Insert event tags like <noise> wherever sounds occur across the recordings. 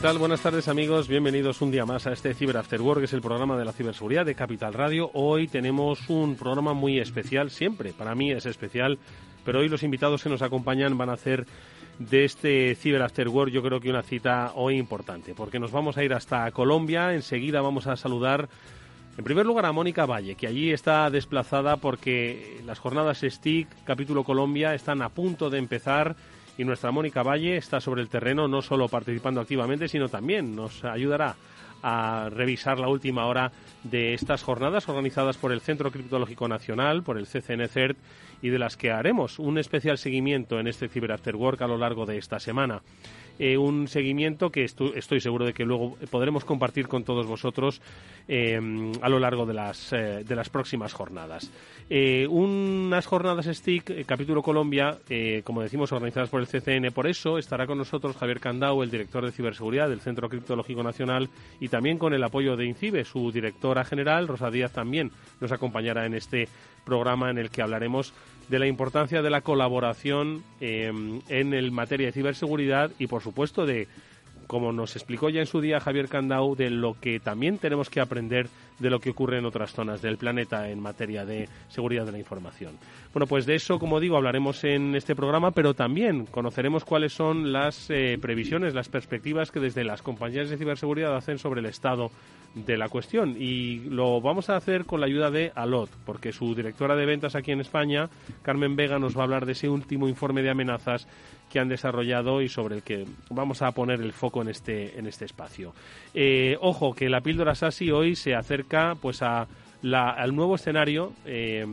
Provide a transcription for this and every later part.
Tal? Buenas tardes amigos, bienvenidos un día más a este Cyber After Work, que es el programa de la ciberseguridad de Capital Radio. Hoy tenemos un programa muy especial, siempre, para mí es especial, pero hoy los invitados que nos acompañan van a hacer de este Cyber After Work yo creo que una cita hoy importante, porque nos vamos a ir hasta Colombia, enseguida vamos a saludar en primer lugar a Mónica Valle, que allí está desplazada porque las jornadas STIC, capítulo Colombia, están a punto de empezar y nuestra Mónica Valle está sobre el terreno no solo participando activamente, sino también nos ayudará a revisar la última hora de estas jornadas organizadas por el Centro Criptológico Nacional, por el CCNCERT y de las que haremos un especial seguimiento en este Cyber a lo largo de esta semana. Eh, un seguimiento que estoy seguro de que luego podremos compartir con todos vosotros eh, a lo largo de las, eh, de las próximas jornadas. unas jornadas STIC, capítulo Colombia, como decimos, organizadas por el CCN. Por eso estará con nosotros Javier Candau, el director de ciberseguridad del Centro Criptológico Nacional, y también con el apoyo de INCIBE, su directora general, Rosa Díaz, también nos acompañará en este programa en el que hablaremos de la importancia de la colaboración em, en el materia de ciberseguridad y, por supuesto, de, como nos explicó ya en su día Javier Candau, de lo que también tenemos que aprender de lo que ocurre en otras zonas del planeta en materia de seguridad de la información. Bueno, pues de eso, como digo, hablaremos en este programa, pero también conoceremos cuáles son las eh, previsiones, las perspectivas que desde las compañías de ciberseguridad hacen sobre el estado de la cuestión y lo vamos a hacer con la ayuda de Alot, porque su directora de ventas aquí en España, Carmen Vega, nos va a hablar de ese último informe de amenazas que han desarrollado y sobre el que vamos a poner el foco en este en este espacio. Eh, ojo que la píldora SASI hoy se acerca pues a al nuevo escenario eh,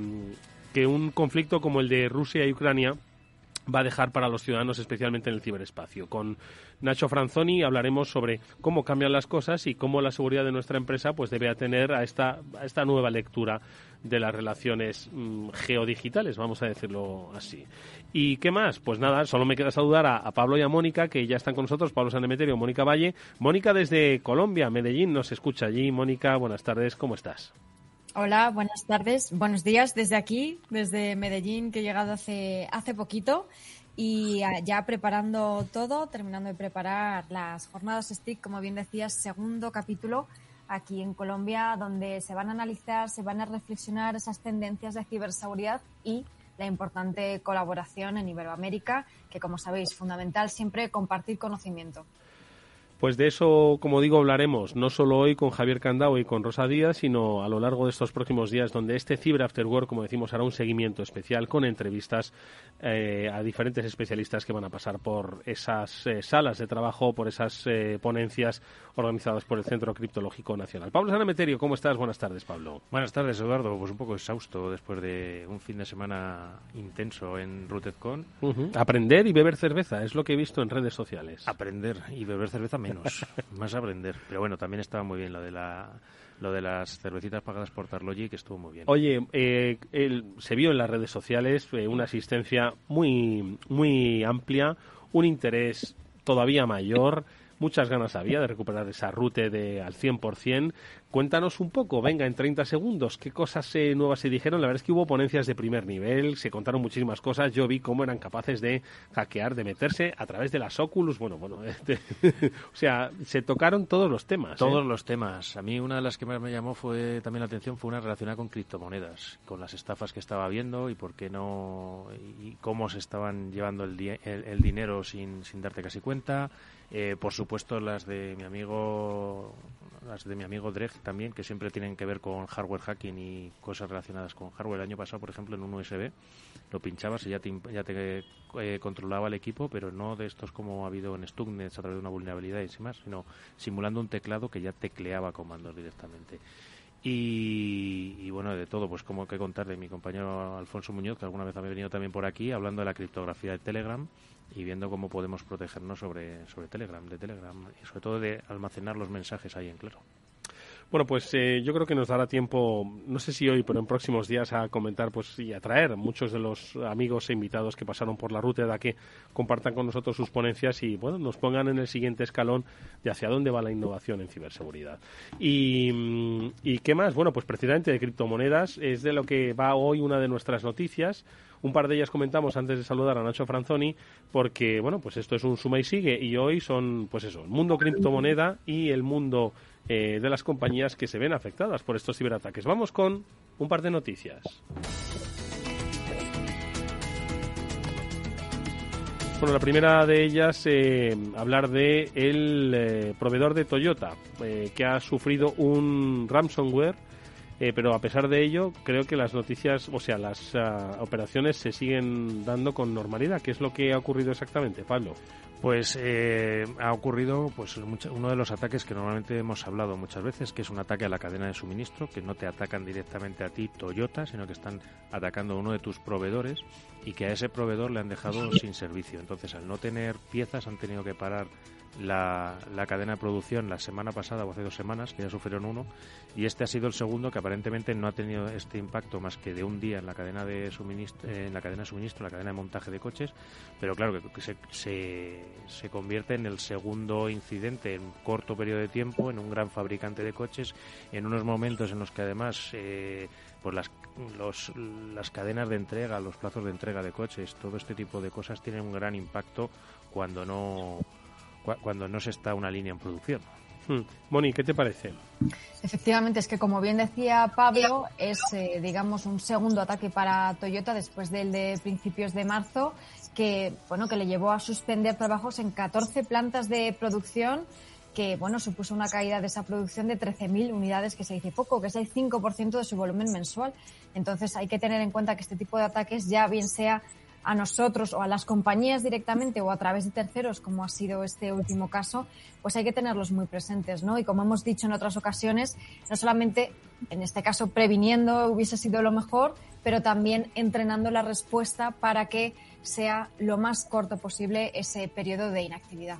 que un conflicto como el de Rusia y Ucrania va a dejar para los ciudadanos, especialmente en el ciberespacio. Con Nacho Franzoni hablaremos sobre cómo cambian las cosas y cómo la seguridad de nuestra empresa pues debe atender a esta, a esta nueva lectura de las relaciones mm, geodigitales, vamos a decirlo así. ¿Y qué más? Pues nada, solo me queda saludar a, Pablo y a Mónica, que ya están con nosotros, Pablo Sanemeterio, Mónica Valle. Mónica desde Colombia, Medellín, nos escucha allí. Mónica, buenas tardes, ¿cómo estás? Hola, buenas tardes, buenos días desde aquí, desde Medellín, que he llegado hace, hace poquito y ah, ya preparando todo, terminando de preparar las jornadas STIC, como bien decías, segundo capítulo aquí en Colombia, donde se van a analizar, se van a reflexionar esas tendencias de ciberseguridad y la importante colaboración en Iberoamérica, que como sabéis, fundamental siempre compartir conocimiento. Pues de eso, como digo, hablaremos no solo hoy con Javier Candao y con Rosa Díaz, sino a lo largo de estos próximos días, donde este Cyber After Work, como decimos, hará un seguimiento especial con entrevistas eh, a diferentes especialistas que van a pasar por esas eh, salas de trabajo, por esas eh, ponencias organizadas por el Centro Criptológico Nacional. Pablo Sanameterio, ¿cómo estás? Buenas tardes, Pablo. Buenas tardes, Eduardo. Pues un poco exhausto después de un fin de semana intenso en RootedCon. Aprender y beber cerveza, es lo que he visto en redes sociales. Aprender y beber cerveza menos, más aprender. Pero bueno, también estaba muy bien lo de la lo de las cervecitas pagadas por Tarlogi, que estuvo muy bien. Oye, eh, se vio en las redes sociales eh, una asistencia muy, muy amplia, un interés todavía mayor muchas ganas había de recuperar esa ruta de al 100%. Cuéntanos un poco, venga, en 30 segundos, qué cosas eh, nuevas se dijeron. La verdad es que hubo ponencias de primer nivel, se contaron muchísimas cosas. Yo vi cómo eran capaces de hackear, de meterse a través de las Oculus. Bueno, bueno, <laughs> o sea, se tocaron todos los temas. Todos ¿eh? los temas. A mí una de las que más me llamó fue también la atención fue una relacionada con criptomonedas, con las estafas que estaba viendo y por qué no y cómo se estaban llevando el, el dinero sin, sin darte casi cuenta eh, por supuesto las de mi amigo las de mi amigo Dreg también que siempre tienen que ver con hardware hacking y cosas relacionadas con hardware. El año pasado por ejemplo en un USB lo pinchabas y ya te, ya te eh, controlaba el equipo pero no de estos como ha habido en Stuxnet a través de una vulnerabilidad y demás sino simulando un teclado que ya tecleaba comandos directamente. Y, bueno, de todo, pues como que contar de mi compañero Alfonso Muñoz, que alguna vez ha venido también por aquí, hablando de la criptografía de Telegram, y viendo cómo podemos protegernos sobre, sobre Telegram, de Telegram y sobre todo de almacenar los mensajes ahí en claro. Bueno, pues eh, yo creo que nos dará tiempo, no sé si hoy, pero en próximos días a comentar pues y a traer muchos de los amigos e invitados que pasaron por la ruta de que compartan con nosotros sus ponencias y bueno, nos pongan en el siguiente escalón de hacia dónde va la innovación en ciberseguridad. Y, mm, y qué más? Bueno, pues precisamente de criptomonedas es de lo que va hoy una de nuestras noticias. Un par de ellas comentamos antes de saludar a Nacho Franzoni, porque, bueno, pues esto es un suma y sigue, y hoy son, pues eso, el mundo criptomoneda y el mundo eh, de las compañías que se ven afectadas por estos ciberataques. Vamos con un par de noticias. Bueno, la primera de ellas, eh, hablar de el eh, proveedor de Toyota, que ha sufrido un ransomware pero a pesar de ello, creo que las noticias, o sea, las ah, operaciones se siguen dando con normalidad. ¿Qué es lo que ha ocurrido exactamente, Pablo? Pues eh, ha ocurrido pues uno de los ataques que normalmente hemos hablado muchas veces, que es un ataque a la cadena de suministro, que no te atacan directamente a ti Toyota, sino que están atacando a uno de tus proveedores y que a ese proveedor le han dejado sin servicio. Entonces, al no tener piezas, han tenido que parar la, cadena de producción la semana pasada o hace dos semanas, que ya sufrieron uno, y este ha sido el segundo que aparentemente no ha tenido este impacto más que de un día en la cadena de suministro, en la cadena de suministro, la cadena de montaje de coches, pero claro que, se, se, convierte en el segundo incidente en corto periodo de tiempo, en un gran fabricante de coches, en unos momentos en los que además eh, pues las, las cadenas de entrega, los plazos de entrega de coches, todo este tipo de cosas tienen un gran impacto cuando no cuando no se está una línea en producción. Hmm. Moni, ¿qué te parece? Efectivamente, es que como bien decía Pablo, es, eh, digamos, un segundo ataque para Toyota después del de principios de marzo, que, bueno, que le llevó a suspender trabajos en 14 plantas de producción, que, bueno, supuso una caída de esa producción de 13.000 unidades, que se dice poco, que es el 5% de su volumen mensual. Entonces hay que tener en cuenta que este tipo de ataques, ya bien sea a nosotros o a las compañías directamente o a través de terceros, como ha sido este último caso, pues hay que tenerlos muy presentes, ¿no? Y como hemos dicho en otras ocasiones, no solamente, en este caso, previniendo hubiese sido lo mejor, pero también entrenando la respuesta para que sea lo más corto posible ese periodo de inactividad.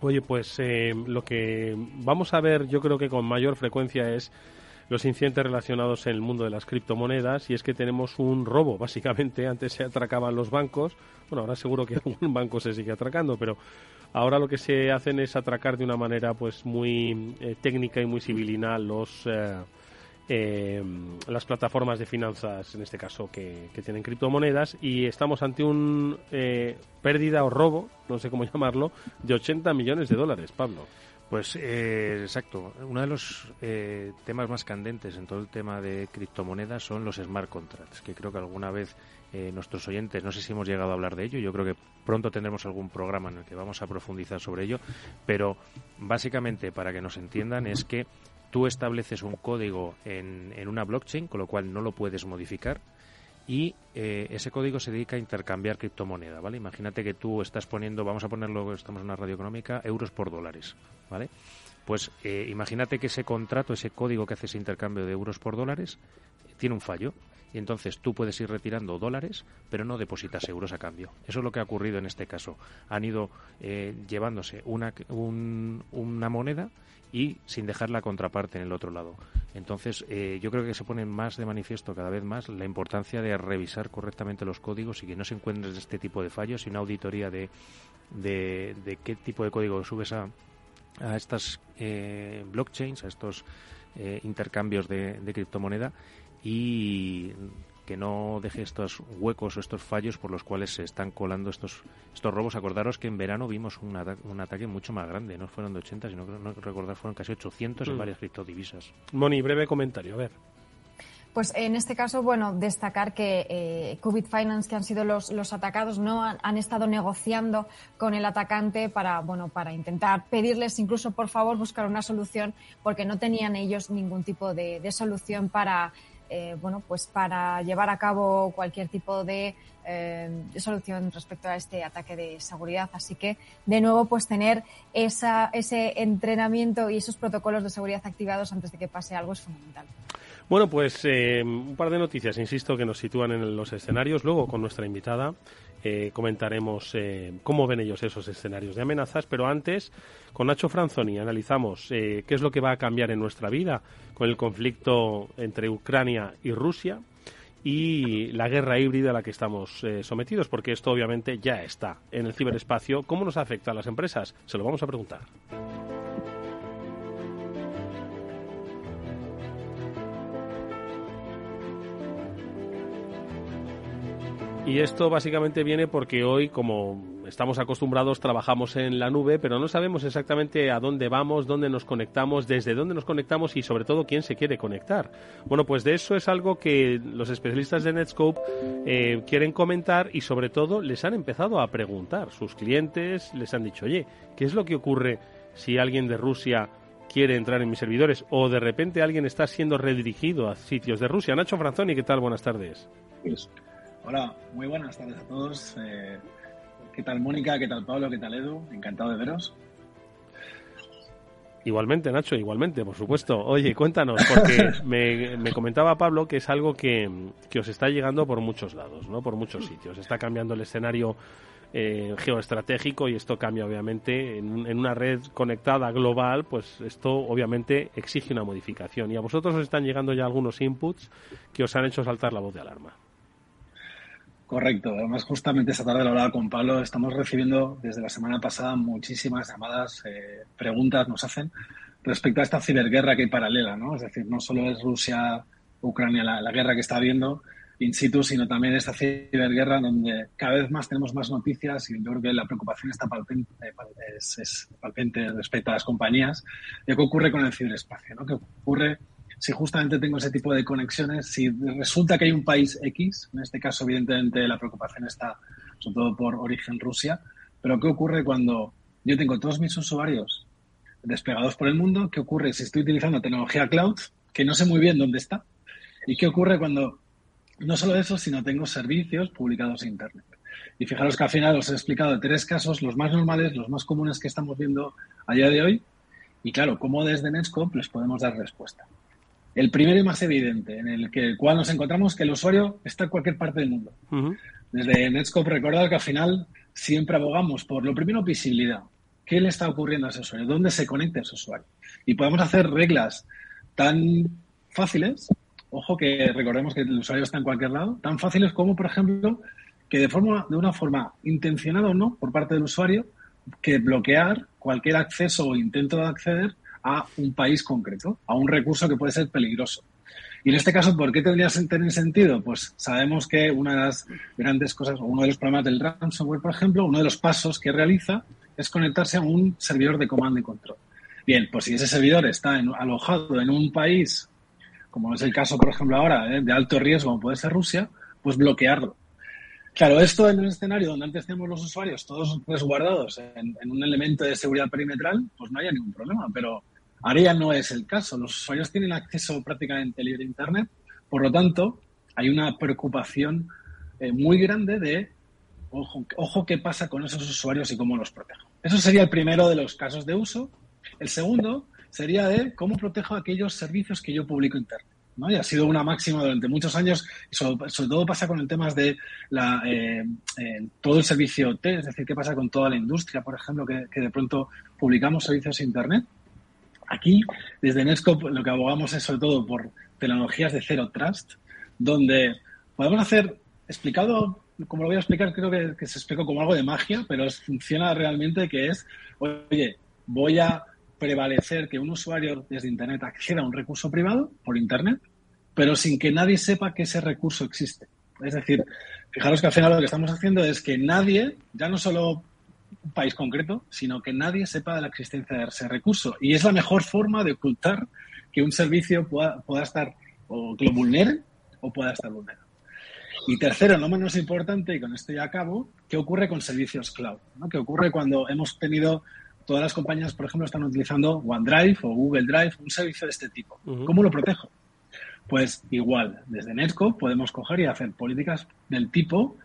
Oye, pues eh, lo que vamos a ver yo creo que con mayor frecuencia es los incidentes relacionados en el mundo de las criptomonedas y es que tenemos un robo, básicamente. Antes se atracaban los bancos, bueno, ahora seguro que <laughs> algún banco se sigue atracando, pero ahora lo que se hacen es atracar de una manera pues muy eh, técnica y muy civilinal los... Eh, eh, las plataformas de finanzas, en este caso, que, que tienen criptomonedas, y estamos ante un pérdida o robo, no sé cómo <laughs> llamarlo, de 80 millones de dólares, Pablo. Pues eh, exacto. Uno de los eh, temas más candentes en todo el tema de criptomonedas son los smart contracts, que creo que alguna vez eh, nuestros oyentes, no sé si hemos llegado a hablar de ello, yo creo que pronto tendremos algún programa en el que vamos a profundizar sobre ello, pero básicamente para que nos entiendan es que tú estableces un código en, en una blockchain, con lo cual no lo puedes modificar, y eh, ese código se dedica a intercambiar criptomoneda, ¿vale? Imagínate que tú estás poniendo, vamos a ponerlo, estamos en una radio económica, euros por dólares, ¿vale? Pues eh, imagínate que ese contrato, ese código que hace ese intercambio de euros por dólares, tiene un fallo y entonces tú puedes ir retirando dólares, pero no depositas euros a cambio. Eso es lo que ha ocurrido en este caso. Han ido eh, llevándose una, una moneda y sin dejar la contraparte en el otro lado. Entonces, eh, yo creo que se pone más de manifiesto cada vez más la importancia de revisar correctamente los códigos y que no se encuentren este tipo de fallos y una auditoría de, de, qué tipo de código subes a, a estas eh, blockchains, a estos eh, intercambios de, de criptomoneda y que no deje estos huecos o estos fallos por los cuales se están colando estos estos robos. Acordaros que en verano vimos un, un ataque mucho más grande, no fueron de 80, sino que no recordar fueron casi 800 en mm. varias criptodivisas. Moni, breve comentario, a ver. Pues en este caso, bueno, destacar que eh, Qubit Finance, que han sido los, los atacados, no han, estado negociando con el atacante para, bueno, para intentar pedirles incluso, por favor, buscar una solución, porque no tenían ellos ningún tipo de, de solución para eh, bueno, pues para llevar a cabo cualquier tipo de, eh, solución respecto a este ataque de seguridad. Así que, de nuevo, pues tener esa, ese entrenamiento y esos protocolos de seguridad activados antes de que pase algo es fundamental. Bueno, pues eh, un par de noticias, insisto, que nos sitúan en los escenarios. Luego, con nuestra invitada, eh, comentaremos eh, cómo ven ellos esos escenarios de amenazas. Pero antes, con Nacho Franzoni, analizamos qué es lo que va a cambiar en nuestra vida con el conflicto entre Ucrania y Rusia y la guerra híbrida a la que estamos sometidos, porque esto obviamente ya está en el ciberespacio. ¿Cómo nos afecta a las empresas? Se lo vamos a preguntar. Y esto básicamente viene porque hoy, como estamos acostumbrados, trabajamos en la nube, pero no sabemos exactamente a dónde vamos, dónde nos conectamos, desde dónde nos conectamos y sobre todo quién se quiere conectar. Bueno, pues de eso es algo que los especialistas de Netscope eh, quieren comentar y sobre todo les han empezado a preguntar. Sus clientes les han dicho, oye, ¿qué es lo que ocurre si alguien de Rusia quiere entrar en mis servidores o de repente alguien está siendo redirigido a sitios de Rusia? Nacho Franzoni, ¿qué tal? Buenas tardes. Pues, Hola, muy buenas tardes a todos. Eh, ¿Qué tal Mónica? ¿Qué tal Pablo? ¿Qué tal Edu? Encantado de veros. Igualmente, Nacho, igualmente, por supuesto. Oye, cuéntanos, porque <laughs> me, comentaba Pablo que es algo que, os está llegando por muchos lados, ¿no? Por muchos sitios. Está cambiando el escenario eh, geoestratégico y esto cambia, obviamente, en, en, una red conectada global, pues esto obviamente exige una modificación. Y a vosotros os están llegando ya algunos inputs que os han hecho saltar la voz de alarma. Correcto. Además, justamente esta tarde lo hablaba con Pablo. Estamos recibiendo desde la semana pasada muchísimas llamadas, eh, preguntas nos hacen respecto a esta ciberguerra que hay paralela, ¿no? Es decir, no solo es Rusia, Ucrania la, guerra que está habiendo in situ, sino también esta ciberguerra donde cada vez más tenemos más noticias y yo creo que la preocupación está palpente, es, es palpente respecto a las compañías qué ocurre con el ciberespacio, ¿no? ¿Qué ocurre si justamente tengo ese tipo de conexiones, si resulta que hay un país X, en este caso evidentemente la preocupación está sobre todo por origen Rusia, pero ¿qué ocurre cuando yo tengo todos mis usuarios desplegados por el mundo? ¿Qué ocurre si estoy utilizando tecnología cloud, que no sé muy bien dónde está? ¿Y qué ocurre cuando no solo eso, sino tengo servicios publicados en Internet? Y fijaros que al final os he explicado tres casos, los más normales, los más comunes que estamos viendo a día de hoy. Y claro, cómo desde Netscope les podemos dar respuesta. El primero y más evidente, en el, que, cual nos encontramos que el usuario está en cualquier parte del mundo. Desde Netscope recordad que al final siempre abogamos por lo primero visibilidad. ¿Qué le está ocurriendo a ese usuario? ¿Dónde se conecta ese usuario? Y podemos hacer reglas tan fáciles, ojo que recordemos que el usuario está en cualquier lado, tan fáciles como, por ejemplo, que de, forma, de una forma intencionada o no por parte del usuario, que bloquear cualquier acceso o intento de acceder a un país concreto, a un recurso que puede ser peligroso. Y en este caso, ¿por qué tendría tener sentido? Pues sabemos que una de las grandes cosas, o uno de los problemas del ransomware, por ejemplo, uno de los pasos que realiza es conectarse a un servidor de comando y control. Bien, pues si ese servidor está alojado en un país, como es el caso, por ejemplo, ahora, ¿eh? de alto riesgo, como puede ser Rusia, pues bloquearlo. Claro, esto en un escenario donde antes teníamos los usuarios todos resguardados en, en, un elemento de seguridad perimetral, pues no haya ningún problema. Pero ahora ya no es el caso. Los usuarios tienen acceso prácticamente libre a Internet. Por lo tanto, hay una preocupación eh, muy grande de, ojo, qué pasa con esos usuarios y cómo los protejo. Eso sería el primero de los casos de uso. El segundo sería de cómo protejo aquellos servicios que yo publico Internet. Y ha sido una máxima durante muchos años, y sobre, todo pasa con el tema de la, eh, eh, todo el servicio T, es decir, qué pasa con toda la industria, por ejemplo, que, de pronto publicamos servicios Internet. Aquí, desde Netscope, lo que abogamos es sobre todo por tecnologías de Zero Trust, donde podemos hacer, explicado, como lo voy a explicar, creo que, se explicó como algo de magia, pero funciona realmente que es, oye, voy a prevalecer que un usuario desde Internet acceda a un recurso privado por Internet, pero sin que nadie sepa que ese recurso existe. Es decir, fijaros que al final lo que estamos haciendo es que nadie, ya no solo país concreto, sino que nadie sepa de la existencia de ese recurso. Y es la mejor forma de ocultar que un servicio pueda, pueda estar o que lo vulnere o pueda estar vulnerado. Y tercero, no menos importante, y con esto ya acabo, ¿qué ocurre con servicios cloud? ¿no? ¿Qué ocurre cuando hemos tenido todas las compañías, por ejemplo, están utilizando OneDrive o Google Drive, un servicio de este tipo. ¿Cómo lo protejo? Pues igual, desde Netco podemos coger y hacer políticas del tipo,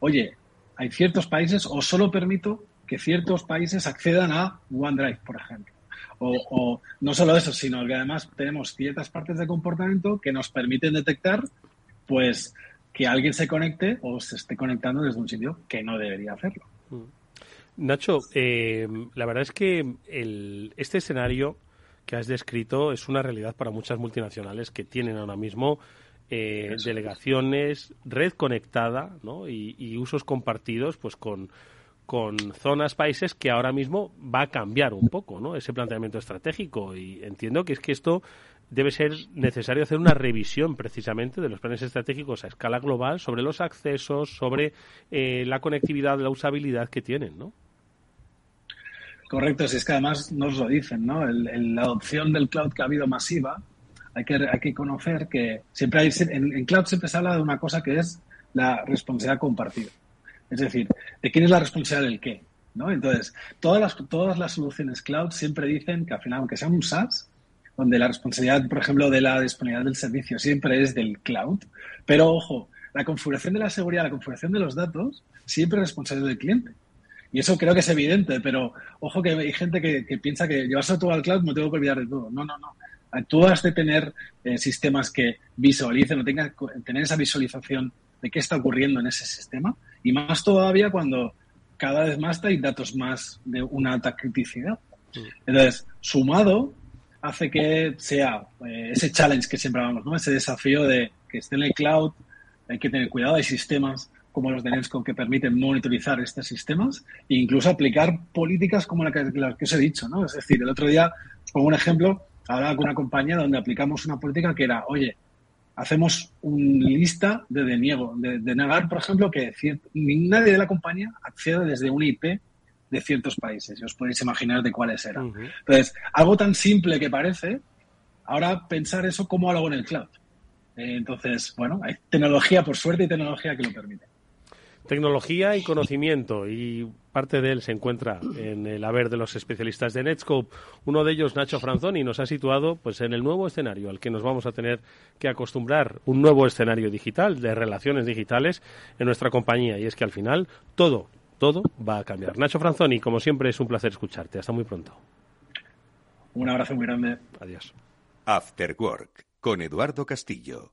oye, hay ciertos países o solo permito que ciertos países accedan a OneDrive, por ejemplo. O, no solo eso, sino que además tenemos ciertas partes de comportamiento que nos permiten detectar, pues, que alguien se conecte o se esté conectando desde un sitio que no debería hacerlo. Mm. Nacho, eh, la verdad es que este escenario que has descrito es una realidad para muchas multinacionales que tienen ahora mismo eh, delegaciones, red conectada ¿no? y, usos compartidos pues con, con zonas, países que ahora mismo va a cambiar un poco ¿no? ese planteamiento estratégico. Y entiendo que es que esto debe ser necesario hacer una revisión precisamente de los planes estratégicos a escala global sobre los accesos, sobre eh, la conectividad, la usabilidad que tienen, ¿no? Correcto, si es que además nos lo dicen, ¿no? la adopción del cloud que ha habido masiva, hay que, hay que conocer que siempre hay, en, cloud siempre se habla de una cosa que es la responsabilidad compartida. Es decir, de quién es la responsabilidad del qué, ¿no? Entonces, todas las, todas las soluciones cloud siempre dicen que al final, aunque sea un SaaS, donde la responsabilidad, por ejemplo, de la disponibilidad del servicio siempre es del cloud, pero ojo, la configuración de la seguridad, la configuración de los datos, siempre es responsabilidad del cliente. Y eso creo que es evidente, pero ojo que hay gente que, piensa que llevarse todo al cloud me tengo que olvidar de todo. No, no, no. Tú has de tener eh, sistemas que visualicen o tengan, tener esa visualización de qué está ocurriendo en ese sistema. Y más todavía cuando cada vez más hay datos más de una alta criticidad. Mm. Entonces, sumado, hace que sea eh, ese challenge que siempre hablamos, ¿no? Ese desafío de que esté en el cloud, hay que tener cuidado, hay sistemas como los de Netsco que permiten monitorizar estos sistemas e incluso aplicar políticas como las que, que os he dicho, ¿no? Es decir, el otro día, pongo un ejemplo, hablaba con una compañía donde aplicamos una política que era, oye, hacemos una lista de deniego, de, negar, por ejemplo, que nadie de la compañía accede desde un IP de ciertos países. Y os podéis imaginar de cuáles eran. Entonces, algo tan simple que parece, ahora pensar eso cómo lo hago en el cloud. Eh, entonces, bueno, hay tecnología, por suerte, y tecnología que lo permite. Tecnología y conocimiento, y parte de él se encuentra en el haber de los especialistas de Netscope. Uno de ellos, Nacho Franzoni, nos ha situado pues, en el nuevo escenario al que nos vamos a tener que acostumbrar, un nuevo escenario digital, de relaciones digitales en nuestra compañía. Y es que al final todo, todo va a cambiar. Nacho Franzoni, como siempre, es un placer escucharte. Hasta muy pronto. Un abrazo muy grande. Adiós. After Work, con Eduardo Castillo.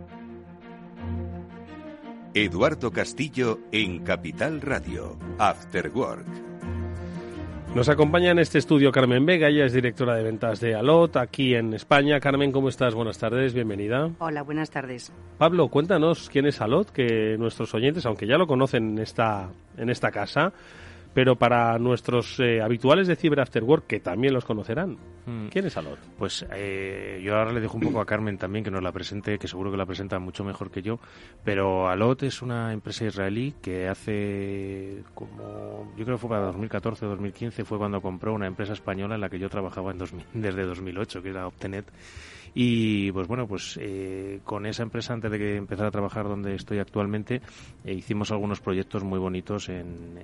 Eduardo Castillo en Capital Radio, After Work. Nos acompaña en este estudio Carmen Vega, ella es directora de ventas de Alot aquí en España. Carmen, ¿cómo estás? Buenas tardes, bienvenida. Hola, buenas tardes. Pablo, cuéntanos quién es Alot, que nuestros oyentes, aunque ya lo conocen en esta, en esta casa, pero para nuestros eh, habituales de Cyber After Work, que también los conocerán, mm. ¿quién es Alot? Pues eh, yo ahora le dejo un poco a Carmen también que nos la presente, que seguro que la presenta mucho mejor que yo, pero Alot es una empresa israelí que hace como, yo creo que fue para 2014 o 2015, fue cuando compró una empresa española en la que yo trabajaba en <laughs> desde 2008, que era Optenet, y pues bueno, pues eh, con esa empresa, antes de que empezara a trabajar donde estoy actualmente, hicimos algunos proyectos muy bonitos en,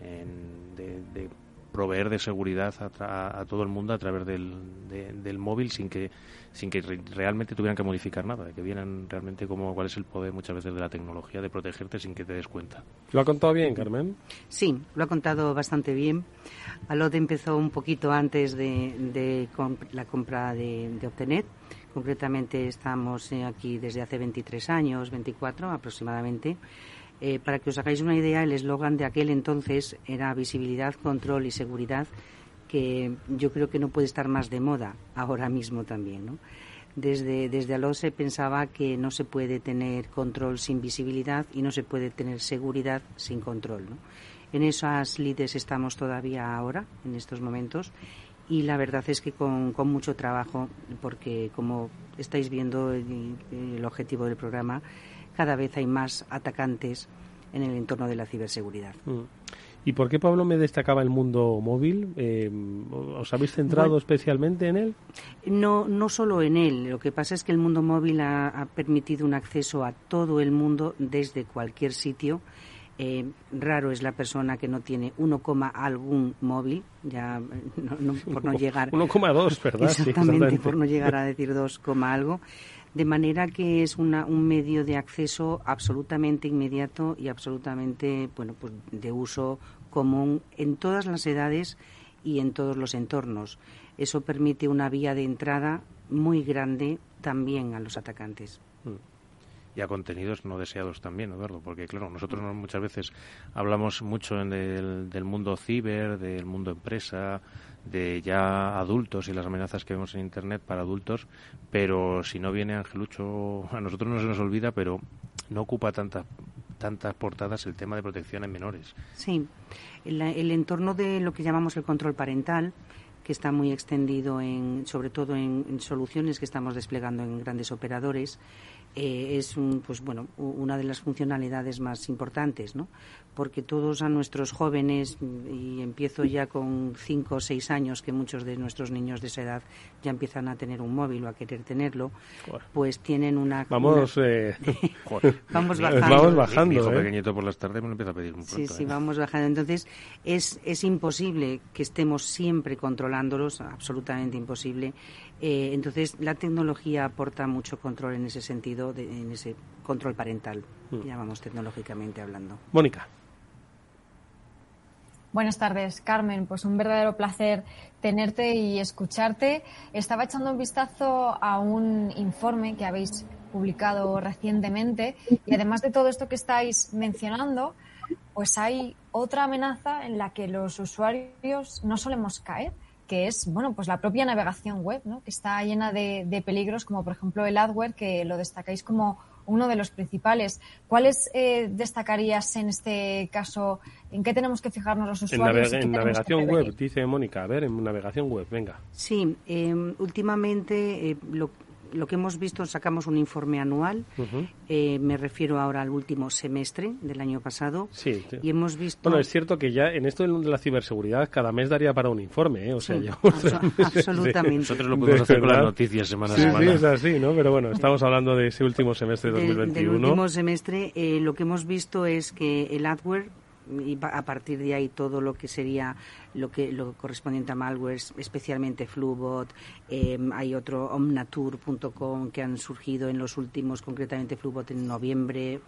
de, proveer de seguridad a, todo el mundo a través del, del móvil sin que sin que realmente tuvieran que modificar nada, que vieran realmente cómo, cuál es el poder muchas veces de la tecnología de protegerte sin que te des cuenta. ¿Lo ha contado bien, Carmen? Sí, lo ha contado bastante bien. Alot empezó un poquito antes de, la compra de, de. Concretamente estamos eh, aquí desde hace 23 años, 24 aproximadamente. Eh, para que os hagáis una idea, el eslogan de aquel entonces era visibilidad, control y seguridad, que yo creo que no puede estar más de moda ahora mismo también. Desde, desde se pensaba que no se puede tener control sin visibilidad y no se puede tener seguridad sin control. En esas lides estamos todavía ahora, en estos momentos, y la verdad es que con, con mucho trabajo, porque como estáis viendo el, el objetivo del programa, cada vez hay más atacantes en el entorno de la ciberseguridad. Mm. ¿Y por qué Pablo me destacaba el mundo móvil? Eh, ¿Os habéis centrado especialmente en él? No, no solo en él. Lo que pasa es que el mundo móvil ha, permitido un acceso a todo el mundo desde cualquier sitio. Eh, raro es la persona que no tiene 1, algún móvil, ya por no llegar. 1,2, ¿verdad? Exactamente, por no llegar a decir 2, algo de manera que es una, un medio de acceso absolutamente inmediato y absolutamente bueno pues de uso común en todas las edades y en todos los entornos. Eso permite una vía de entrada muy grande también a los atacantes. Y a contenidos no deseados también, Eduardo, porque claro, nosotros muchas veces hablamos mucho en del, mundo ciber, del mundo empresa, de ya adultos y las amenazas que vemos en Internet para adultos, pero si no viene Angelucho, a nosotros no se nos olvida, pero no ocupa tantas tantas portadas el tema de protección en menores. Sí, el, el entorno de lo que llamamos el control parental, que está muy extendido en, sobre todo en soluciones que estamos desplegando en grandes operadores, eh, es un, pues bueno, una de las funcionalidades más importantes, ¿no? Porque todos a nuestros jóvenes, y empiezo ya con cinco o seis años, que muchos de nuestros niños de esa edad ya empiezan a tener un móvil o a querer tenerlo, pues tienen una... <laughs> Vamos, eh, vamos bajando. Vamos bajando. Mi hijo ¿eh? pequeñito por las tardes me lo empieza a pedir un Sí, sí, ¿eh? vamos bajando. Entonces, es, es imposible que estemos siempre controlándolos, absolutamente imposible. Eh, entonces, la tecnología aporta mucho control en ese sentido, en ese control parental, mm. llamamos tecnológicamente hablando. Mónica. Buenas tardes, Carmen. Pues un verdadero placer tenerte y escucharte. Estaba echando un vistazo a un informe que habéis publicado recientemente y además de todo esto que estáis mencionando, pues hay otra amenaza en la que los usuarios no solemos caer que es bueno pues la propia navegación web, ¿no? que está llena de, peligros, como por ejemplo el adware, que lo destacáis como uno de los principales. ¿Cuáles eh, destacarías en este caso? ¿En qué tenemos que fijarnos los usuarios? En, navegación web, dice Mónica. A ver, en navegación web, venga. Sí, em, últimamente eh, lo, lo que hemos visto, sacamos un informe anual, eh, me refiero ahora al último semestre del año pasado, sí, y hemos visto... Bueno, es cierto que ya en esto de la ciberseguridad cada mes daría para un informe, ¿eh? O sea, absolutamente. Nosotros lo podemos hacer con las noticias semana a semana. Sí, es así, ¿no? Pero bueno, estamos hablando de ese último semestre de 2021. Del, último semestre, eh, lo que hemos visto es que el adware y a partir de ahí todo lo que sería lo que lo correspondiente a malware, especialmente Flubot, em, hay otro omnatur.com que han surgido en los últimos, concretamente Flubot en noviembre,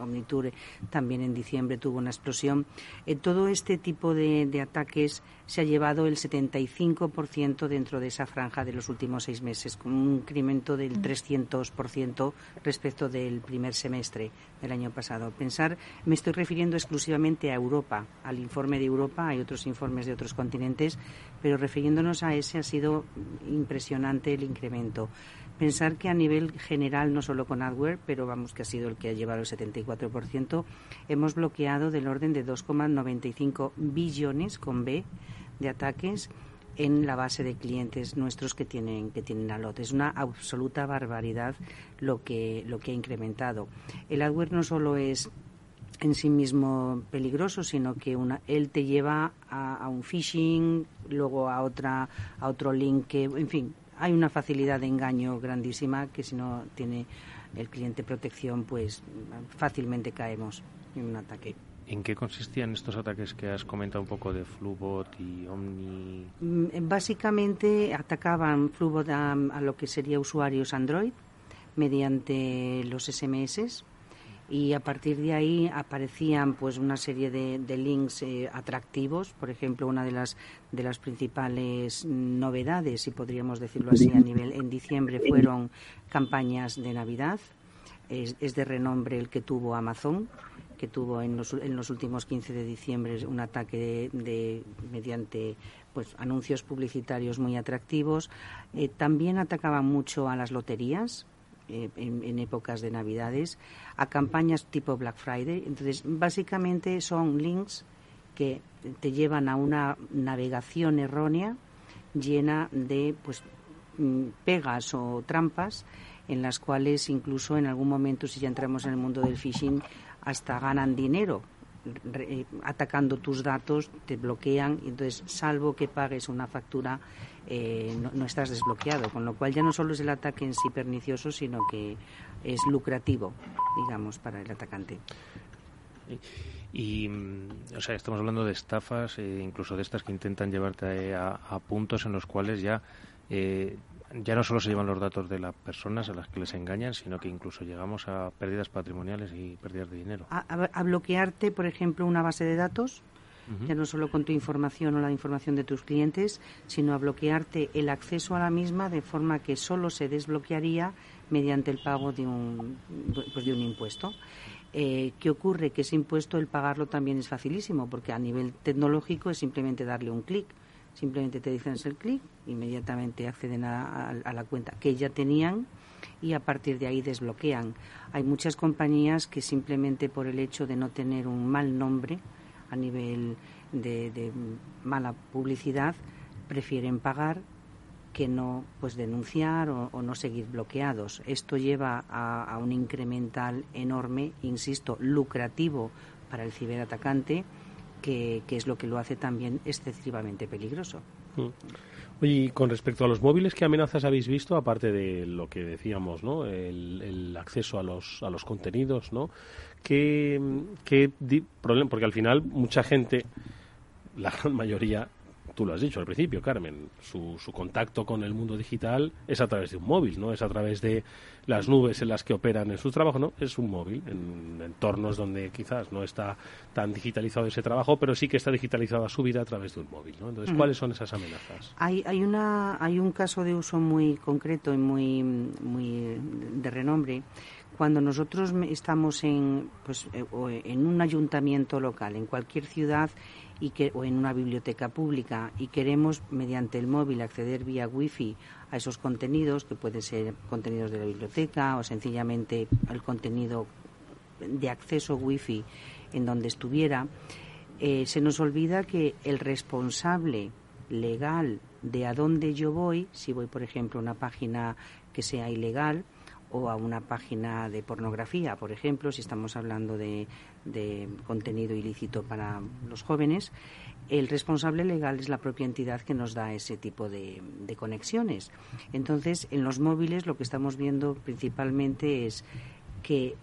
Omnitur también en diciembre tuvo una explosión. Eh, todo este tipo de, ataques se ha llevado el 75% dentro de esa franja de los últimos seis meses, con un incremento del 300% respecto del primer semestre del año pasado. Pensar, me estoy refiriendo exclusivamente a Europa, al informe de Europa, hay otros informes de otros continentes, pero refiriéndonos a ese ha sido impresionante el incremento. Pensar que a nivel general, no solo con adware, pero vamos que ha sido el que ha llevado el 74%, hemos bloqueado del orden de 2,95 billones con B de ataques en la base de clientes nuestros que tienen que tienen Alot. Es una absoluta barbaridad lo que lo que ha incrementado. El adware no solo es en sí mismo peligroso, sino que una, él te lleva a, un phishing, luego a otra a otro link que, en fin, hay una facilidad de engaño grandísima que si no tiene el cliente protección, pues fácilmente caemos en un ataque. ¿En qué consistían estos ataques que has comentado un poco de Flubot y Omni? Mm, básicamente atacaban Flubot a, a lo que sería usuarios Android mediante los SMS y a partir de ahí aparecían pues una serie de, links eh, atractivos. Por ejemplo una de las de las principales novedades si podríamos decirlo así a nivel en diciembre fueron campañas de navidad. Es, de renombre el que tuvo Amazon que tuvo en los, en los últimos 15 de diciembre un ataque de, mediante pues anuncios publicitarios muy atractivos. Eh, también atacaban mucho a las loterías eh, en, épocas de Navidades, a campañas tipo Black Friday. Entonces, básicamente son links que te llevan a una navegación errónea llena de pues mm, pegas o trampas en las cuales incluso en algún momento si ya entramos en el mundo del phishing hasta ganan dinero atacando tus datos, te bloquean, entonces, salvo que pagues una factura, eh, no, estás desbloqueado, con lo cual ya no solo es el ataque en sí pernicioso, sino que es lucrativo, digamos, para el atacante. Y, mm, o sea, estamos hablando de estafas, eh, incluso de estas que intentan llevarte a, puntos en los cuales ya eh, ya no solo se llevan los datos de las personas a las que les engañan, sino que incluso llegamos a pérdidas patrimoniales y pérdidas de dinero. A, bloquearte, por ejemplo, una base de datos, ya no solo con tu información o la información de tus clientes, sino a bloquearte el acceso a la misma de forma que solo se desbloquearía mediante el pago de un, pues de un impuesto. Eh, ¿Qué ocurre? Que ese impuesto, el pagarlo también es facilísimo, porque a nivel tecnológico es simplemente darle un clic Simplemente te dicen el clic, inmediatamente acceden a, la cuenta que ya tenían y a partir de ahí desbloquean. Hay muchas compañías que simplemente por el hecho de no tener un mal nombre a nivel de, mala publicidad prefieren pagar que no pues denunciar o, no seguir bloqueados. Esto lleva a, a, un incremental enorme, insisto, lucrativo para el ciberatacante que, es lo que lo hace también excesivamente peligroso. Mm. Oye, y con respecto a los móviles, ¿qué amenazas habéis visto, aparte de lo que decíamos, ¿no? el, acceso a los, a los contenidos? ¿no? ¿Qué, qué problema? Porque al final mucha gente, la gran mayoría, tú lo has dicho al principio, Carmen, su, su contacto con el mundo digital es a través de un móvil, ¿no? Es a través de las nubes en las que operan en su trabajo, ¿no? Es un móvil, en entornos donde quizás no está tan digitalizado ese trabajo, pero sí que está digitalizada su vida a través de un móvil, ¿no? Entonces, ¿cuáles son esas amenazas? Hay, hay, una, hay un caso de uso muy concreto y muy, muy de renombre cuando nosotros estamos en, pues, eh, en un ayuntamiento local, en cualquier ciudad y que, o en una biblioteca pública y queremos mediante el móvil acceder vía wifi a esos contenidos, que pueden ser contenidos de la biblioteca o sencillamente el contenido de acceso wifi en donde estuviera, eh, se nos olvida que el responsable legal de a dónde yo voy, si voy por ejemplo a una página que sea ilegal, o a una página de pornografía, por ejemplo, si estamos hablando de, contenido ilícito para los jóvenes, el responsable legal es la propia entidad que nos da ese tipo de, conexiones. Entonces, en los móviles lo que estamos viendo principalmente es que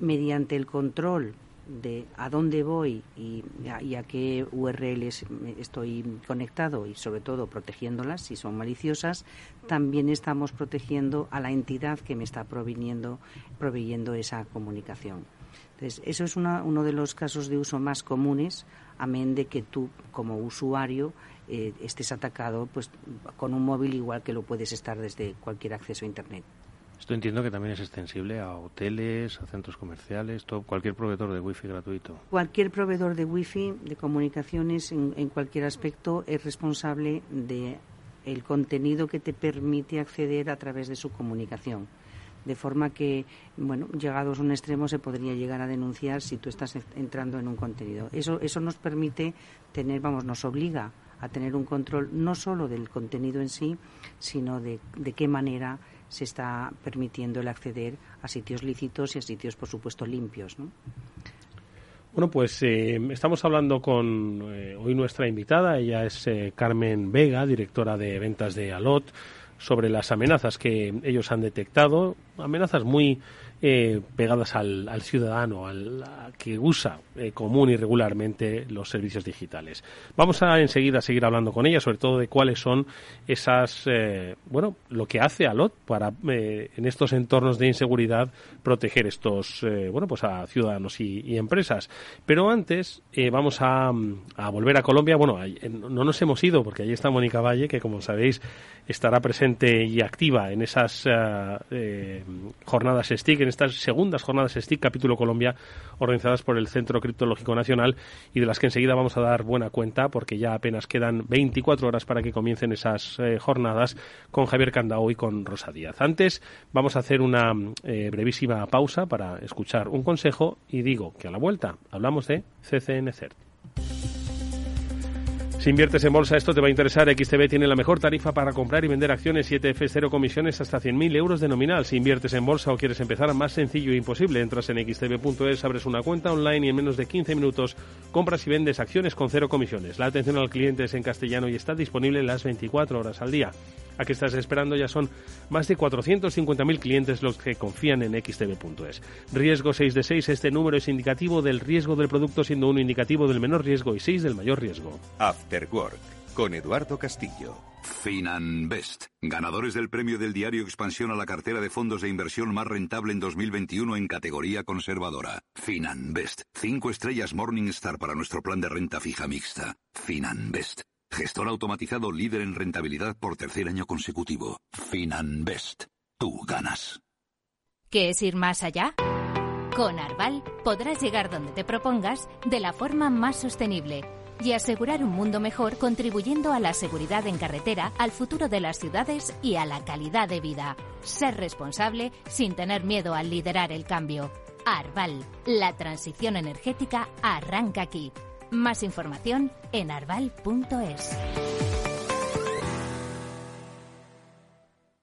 mediante el control de a dónde voy y a, qué URLs estoy conectado y sobre todo protegiéndolas si son maliciosas, también estamos protegiendo a la entidad que me está proveyendo, proveyendo esa comunicación. Entonces, eso es uno de los casos de uso más comunes, amén de que tú como usuario eh, estés atacado pues con un móvil igual que lo puedes estar desde cualquier acceso a Internet. Esto entiendo que también es extensible a hoteles, a centros comerciales, cualquier proveedor de wifi gratuito. Cualquier proveedor de wifi, de comunicaciones, en, cualquier aspecto, es responsable de el contenido que te permite acceder a través de su comunicación. De forma que, bueno, llegados a un extremo se podría llegar a denunciar si tú estás entrando en un contenido. Eso, eso nos permite tener, vamos, nos obliga a tener un control no solo del contenido en sí, sino de, de qué manera se está permitiendo el acceder a sitios lícitos y a sitios, por supuesto, limpios. Bueno, pues eh, estamos hablando con eh, hoy nuestra invitada, ella es eh, Carmen Vega, directora de ventas de Alot, sobre las amenazas que ellos han detectado, amenazas muy eh, pegadas al, ciudadano, al que usa eh, común y regularmente los servicios digitales. Vamos a enseguida seguir hablando con ella, sobre todo de cuáles son esas, eh, bueno, lo que hace Alot para en estos entornos de inseguridad proteger estos, bueno, pues a ciudadanos y, empresas. Pero antes vamos a, a, volver a Colombia. Bueno, no nos hemos ido porque allí está Mónica Valle, que como sabéis estará presente y activa en esas jornadas STIC, estas segundas jornadas STIC capítulo Colombia organizadas por el Centro Criptológico Nacional y de las que enseguida vamos a dar buena cuenta porque ya apenas quedan 24 horas para que comiencen esas eh, jornadas con Javier Candao y con Rosa Díaz. Antes vamos a hacer una eh, brevísima pausa para escuchar un consejo y digo que a la vuelta hablamos de CCN Si inviertes en bolsa, esto te va a interesar. XTB tiene la mejor tarifa para comprar y vender acciones 7F, cero comisiones hasta 100.000 euros de nominal. Si inviertes en bolsa o quieres empezar, más sencillo e imposible. Entras en xtb.es, abres una cuenta online y en menos de 15 minutos compras y vendes acciones con cero comisiones. La atención al cliente es en castellano y está disponible las 24 horas al día. ¿A qué estás esperando? Ya son más de 450.000 clientes los que confían en xtb.es. Riesgo 6 de 6. Este número es indicativo del riesgo del producto, siendo uno indicativo del menor riesgo y 6 del mayor riesgo. After Work con Eduardo Castillo. Finanbest, ganadores del premio del diario Expansión a la cartera de fondos de inversión más rentable en 2021 en categoría conservadora. Finanbest, cinco estrellas Morningstar para nuestro plan de renta fija mixta. Finanbest, gestor automatizado líder en rentabilidad por tercer año consecutivo. Finanbest, tú ganas. ¿Qué es ir más allá? Con Arval podrás llegar donde te propongas de la forma más sostenible y asegurar un mundo mejor contribuyendo a la seguridad en carretera, al futuro de las ciudades y a la calidad de vida. Ser responsable sin tener miedo al liderar el cambio. Arval, la transición energética arranca aquí. Más información en arval.es.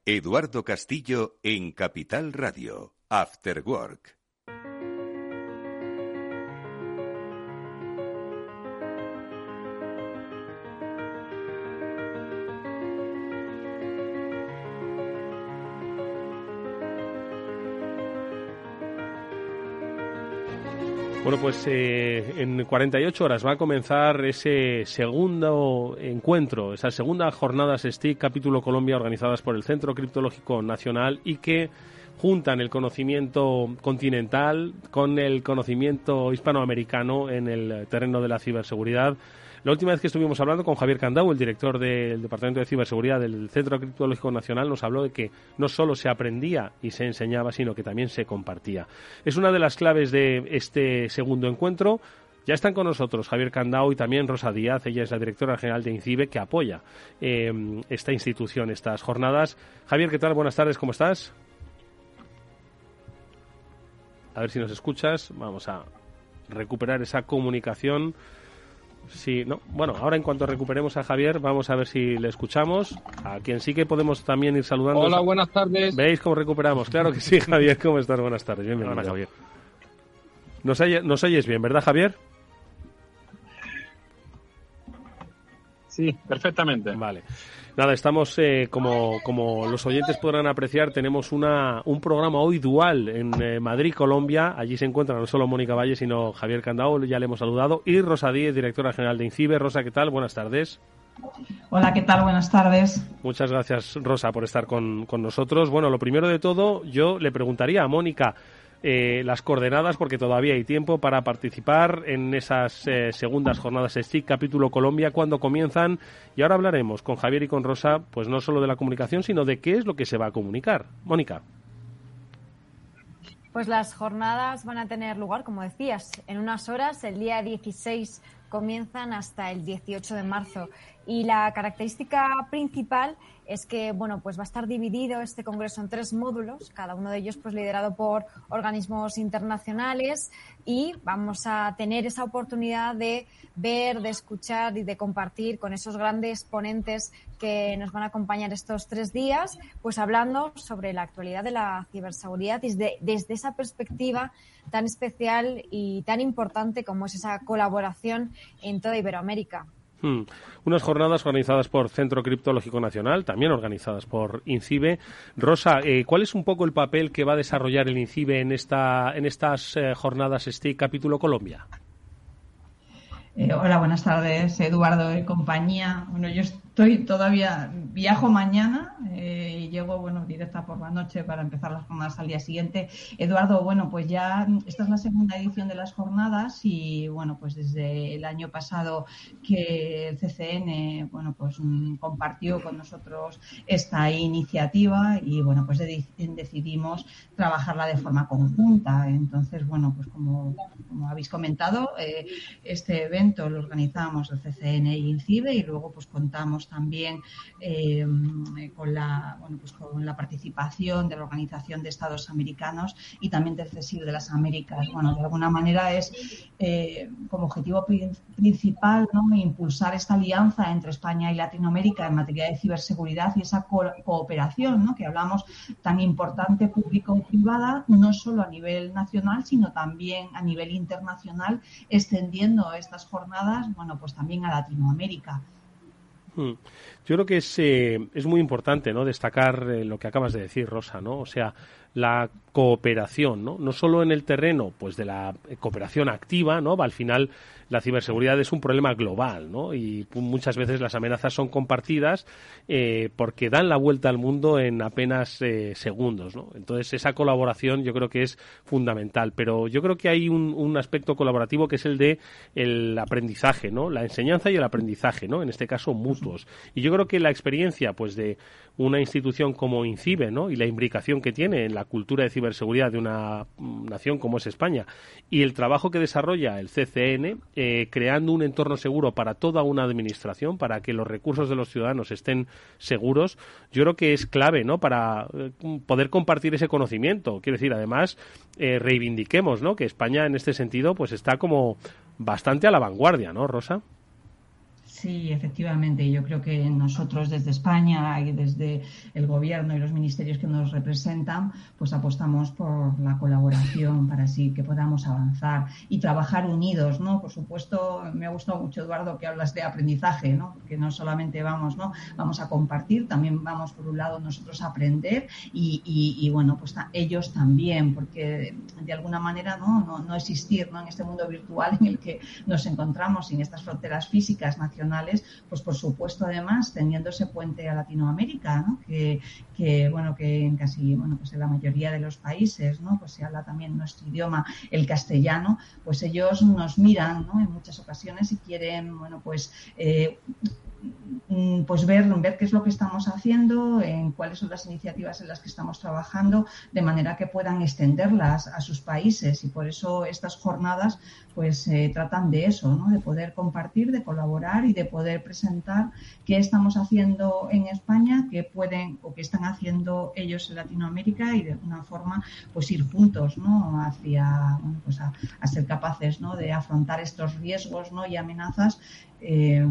Eduardo Castillo en Capital Radio, After Work. Bueno, pues eh, en 48 horas va a comenzar ese segundo encuentro, esas segundas jornadas STIC Capítulo Colombia organizadas por el Centro Criptológico Nacional y que juntan el conocimiento continental con el conocimiento hispanoamericano en el terreno de la ciberseguridad. La última vez que estuvimos hablando con Javier Candau, el director del Departamento de Ciberseguridad del Centro Criptológico Nacional, nos habló de que no solo se aprendía y se enseñaba, sino que también se compartía. Es una de las claves de este segundo encuentro. Ya están con nosotros Javier Candau y también Rosa Díaz, ella es la directora general de INCIBE, que apoya eh, esta institución, estas jornadas. Javier, ¿qué tal? Buenas tardes, ¿cómo estás? A ver si nos escuchas. Vamos a recuperar esa comunicación. Sí, no. Bueno, ahora en cuanto recuperemos a Javier, vamos a ver si le escuchamos. A quien sí que podemos también ir saludando. Hola, buenas tardes. ¿Veis cómo recuperamos? Claro que sí, <laughs> Javier. ¿Cómo estás? Buenas tardes. Bienvenido. Hola, Javier. Nos, oye- nos oyes bien, ¿verdad, Javier? Sí, perfectamente. Vale. Nada, estamos, eh, como, como los oyentes podrán apreciar, tenemos una, un programa hoy dual en eh, Madrid, Colombia. Allí se encuentra no solo Mónica Valle, sino Javier Candao, ya le hemos saludado, y Rosa Díez, directora general de INCIBE. Rosa, ¿qué tal? Buenas tardes. Hola, ¿qué tal? Buenas tardes. Muchas gracias, Rosa, por estar con, con nosotros. Bueno, lo primero de todo, yo le preguntaría a Mónica eh, las coordenadas, porque todavía hay tiempo para participar en esas eh, segundas jornadas STIC, capítulo Colombia, cuando comienzan. Y ahora hablaremos con Javier y con Rosa, pues no solo de la comunicación, sino de qué es lo que se va a comunicar. Mónica. Pues las jornadas van a tener lugar, como decías, en unas horas. El día 16 comienzan hasta el 18 de marzo. Y la característica principal es que bueno, pues va a estar dividido este congreso en tres módulos, cada uno de ellos pues liderado por organismos internacionales y vamos a tener esa oportunidad de ver, de escuchar y de compartir con esos grandes ponentes que nos van a acompañar estos tres días, pues hablando sobre la actualidad de la ciberseguridad desde, desde esa perspectiva tan especial y tan importante como es esa colaboración en toda Iberoamérica. Hmm. Unas jornadas organizadas por Centro Criptológico Nacional, también organizadas por INCIBE. Rosa, eh, ¿cuál es un poco el papel que va a desarrollar el INCIBE en, esta, en estas eh, jornadas STIC capítulo Colombia? Eh, hola, buenas tardes, Eduardo y compañía. Bueno, yo estoy todavía, viajo mañana eh, y llego, bueno, directa por la noche para empezar las jornadas al día siguiente. Eduardo, bueno, pues ya esta es la segunda edición de las jornadas y, bueno, pues desde el año pasado que el CCN, bueno, pues mm, compartió con nosotros esta iniciativa y, bueno, pues de- decidimos trabajarla de forma conjunta. Entonces, bueno, pues como, como habéis comentado, eh, este evento lo organizamos el CCN y INCIBE y luego pues contamos también eh, con, la, bueno, pues con la participación de la Organización de Estados Americanos y también del CESIR de las Américas. Bueno, de alguna manera es eh, como objetivo principal ¿no? impulsar esta alianza entre España y Latinoamérica en materia de ciberseguridad y esa cooperación ¿no? que hablamos tan importante público-privada, no solo a nivel nacional, sino también a nivel internacional, extendiendo estas jornadas, bueno, pues también a Latinoamérica. Hmm. Yo creo que es, eh, es muy importante ¿no? destacar eh, lo que acabas de decir, Rosa, ¿no? O sea, la cooperación, ¿no? No solo en el terreno, pues de la cooperación activa, ¿no? Al final la ciberseguridad es un problema global, ¿no? Y muchas veces las amenazas son compartidas eh, porque dan la vuelta al mundo en apenas eh, segundos, ¿no? Entonces esa colaboración yo creo que es fundamental, pero yo creo que hay un, un, aspecto colaborativo que es el de el aprendizaje, ¿no? La enseñanza y el aprendizaje, ¿no? En este caso mutuos. Y yo creo que la experiencia, pues de una institución como INCIBE, ¿no? Y la imbricación que tiene en la cultura de ciberseguridad de una nación como es España y el trabajo que desarrolla el CCN eh, creando un entorno seguro para toda una administración, para que los recursos de los ciudadanos estén seguros, yo creo que es clave, ¿no? Para eh, poder compartir ese conocimiento. Quiero decir, además, eh, reivindiquemos, ¿no? Que España en este sentido, pues está como bastante a la vanguardia, ¿no, Rosa? Sí, efectivamente. Yo creo que nosotros desde España y desde el Gobierno y los ministerios que nos representan, pues apostamos por la colaboración para así que podamos avanzar y trabajar unidos, ¿no? Por supuesto, me ha gustado mucho, Eduardo, que hablas de aprendizaje, ¿no? Que no solamente vamos, ¿no? Vamos a compartir, también vamos, por un lado, nosotros a aprender y, y, bueno, pues ellos también, porque de alguna manera, ¿no? No, no existir, ¿no? En este mundo virtual en el que nos encontramos, en estas fronteras físicas nacionales, pues por supuesto además teniendo ese puente a Latinoamérica, que, bueno, que en casi, bueno, pues en la mayoría de los países, ¿no? Pues se habla también nuestro idioma, el castellano, pues ellos nos miran, En muchas ocasiones y quieren, bueno, pues eh, pues ver, ver qué es lo que estamos haciendo, en cuáles son las iniciativas en las que estamos trabajando, de manera que puedan extenderlas a sus países. Y por eso estas jornadas pues eh, tratan de eso, ¿no? de poder compartir, de colaborar y de poder presentar qué estamos haciendo en España, qué pueden o qué están haciendo ellos en Latinoamérica y de alguna forma pues ir juntos ¿no? hacia pues a, ser capaces ¿no? de afrontar estos riesgos ¿no? y amenazas eh,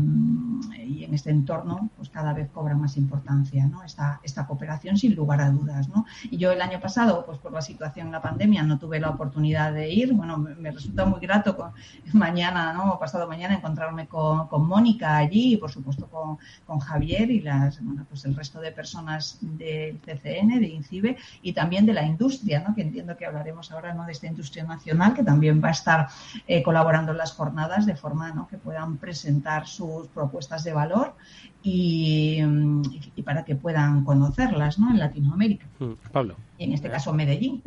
y en este entorno pues cada vez cobra más importancia ¿no? esta, esta cooperación sin lugar a dudas. ¿no? Y yo el año pasado, pues por la situación en la pandemia, no tuve la oportunidad de ir. Bueno, me, resulta muy grato con, <laughs> mañana, ¿no? pasado mañana, encontrarme con, con Mónica allí y por supuesto con, con, Javier y las, bueno, pues el resto de personas del CCN, de INCIBE y también de la industria, ¿no? que entiendo que hablaremos ahora ¿no? de esta industria nacional que también va a estar eh, colaborando en las jornadas de forma ¿no? que puedan presentar sus propuestas de valor y, para que puedan conocerlas ¿no? en Latinoamérica. Mm, Pablo. Y en este caso Medellín.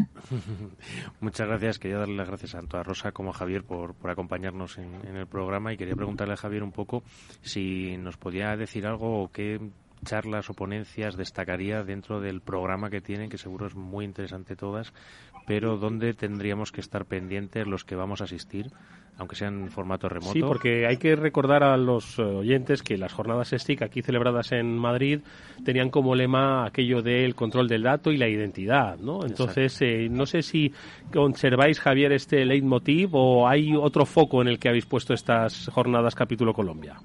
<laughs> Muchas gracias. Quería darle las gracias tanto a Rosa como a Javier por, por acompañarnos en, en, el programa y quería preguntarle a Javier un poco si nos podía decir algo o qué charlas o ponencias destacaría dentro del programa que tienen, que seguro es muy interesante todas, pero dónde tendríamos que estar pendientes los que vamos a asistir aunque sea en formato remoto. Sí, porque hay que recordar a los eh, oyentes que las jornadas STIC aquí celebradas en Madrid tenían como lema aquello del control del dato y la identidad, ¿no? Entonces, eh, no sé si conserváis, Javier, este leitmotiv o hay otro foco en el que habéis puesto estas jornadas capítulo Colombia.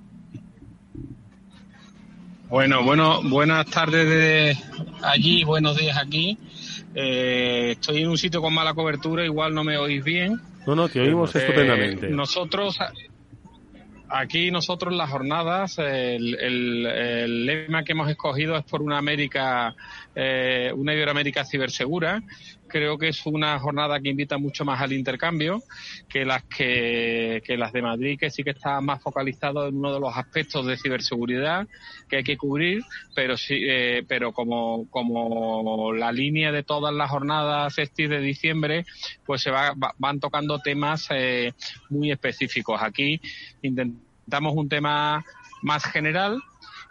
Bueno, bueno, buenas tardes de allí, buenos días aquí. Eh, estoy en un sitio con mala cobertura, igual no me oís bien. No, no, te oímos eh, estupendamente. Nosotros, aquí nosotros las jornadas, el, lema que hemos escogido es por una América, eh, una Iberoamérica cibersegura, creo que es una jornada que invita mucho más al intercambio que las que, las de Madrid, que sí que está más focalizado en uno de los aspectos de ciberseguridad que hay que cubrir, pero sí, eh, pero como, como la línea de todas las jornadas de diciembre, pues se va, van tocando temas eh, muy específicos. Aquí intentamos un tema más general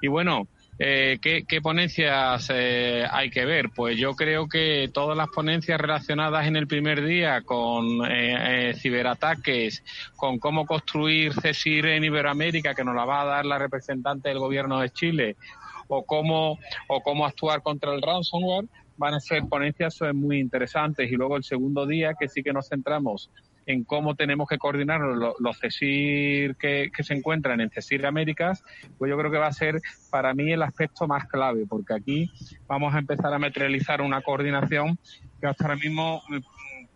y bueno, Eh, ¿qué, ponencias eh, hay que ver? Pues yo creo que todas las ponencias relacionadas en el primer día con eh, ciberataques, con cómo construir CESIR en Iberoamérica, que nos la va a dar la representante del gobierno de Chile, o cómo, o cómo actuar contra el ransomware, van a ser ponencias muy interesantes. Y luego el segundo día, que sí que nos centramos en cómo tenemos que coordinar los, CESIR que, se encuentran en CESIR Américas, pues yo creo que va a ser para mí el aspecto más clave, porque aquí vamos a empezar a materializar una coordinación que hasta ahora mismo mm,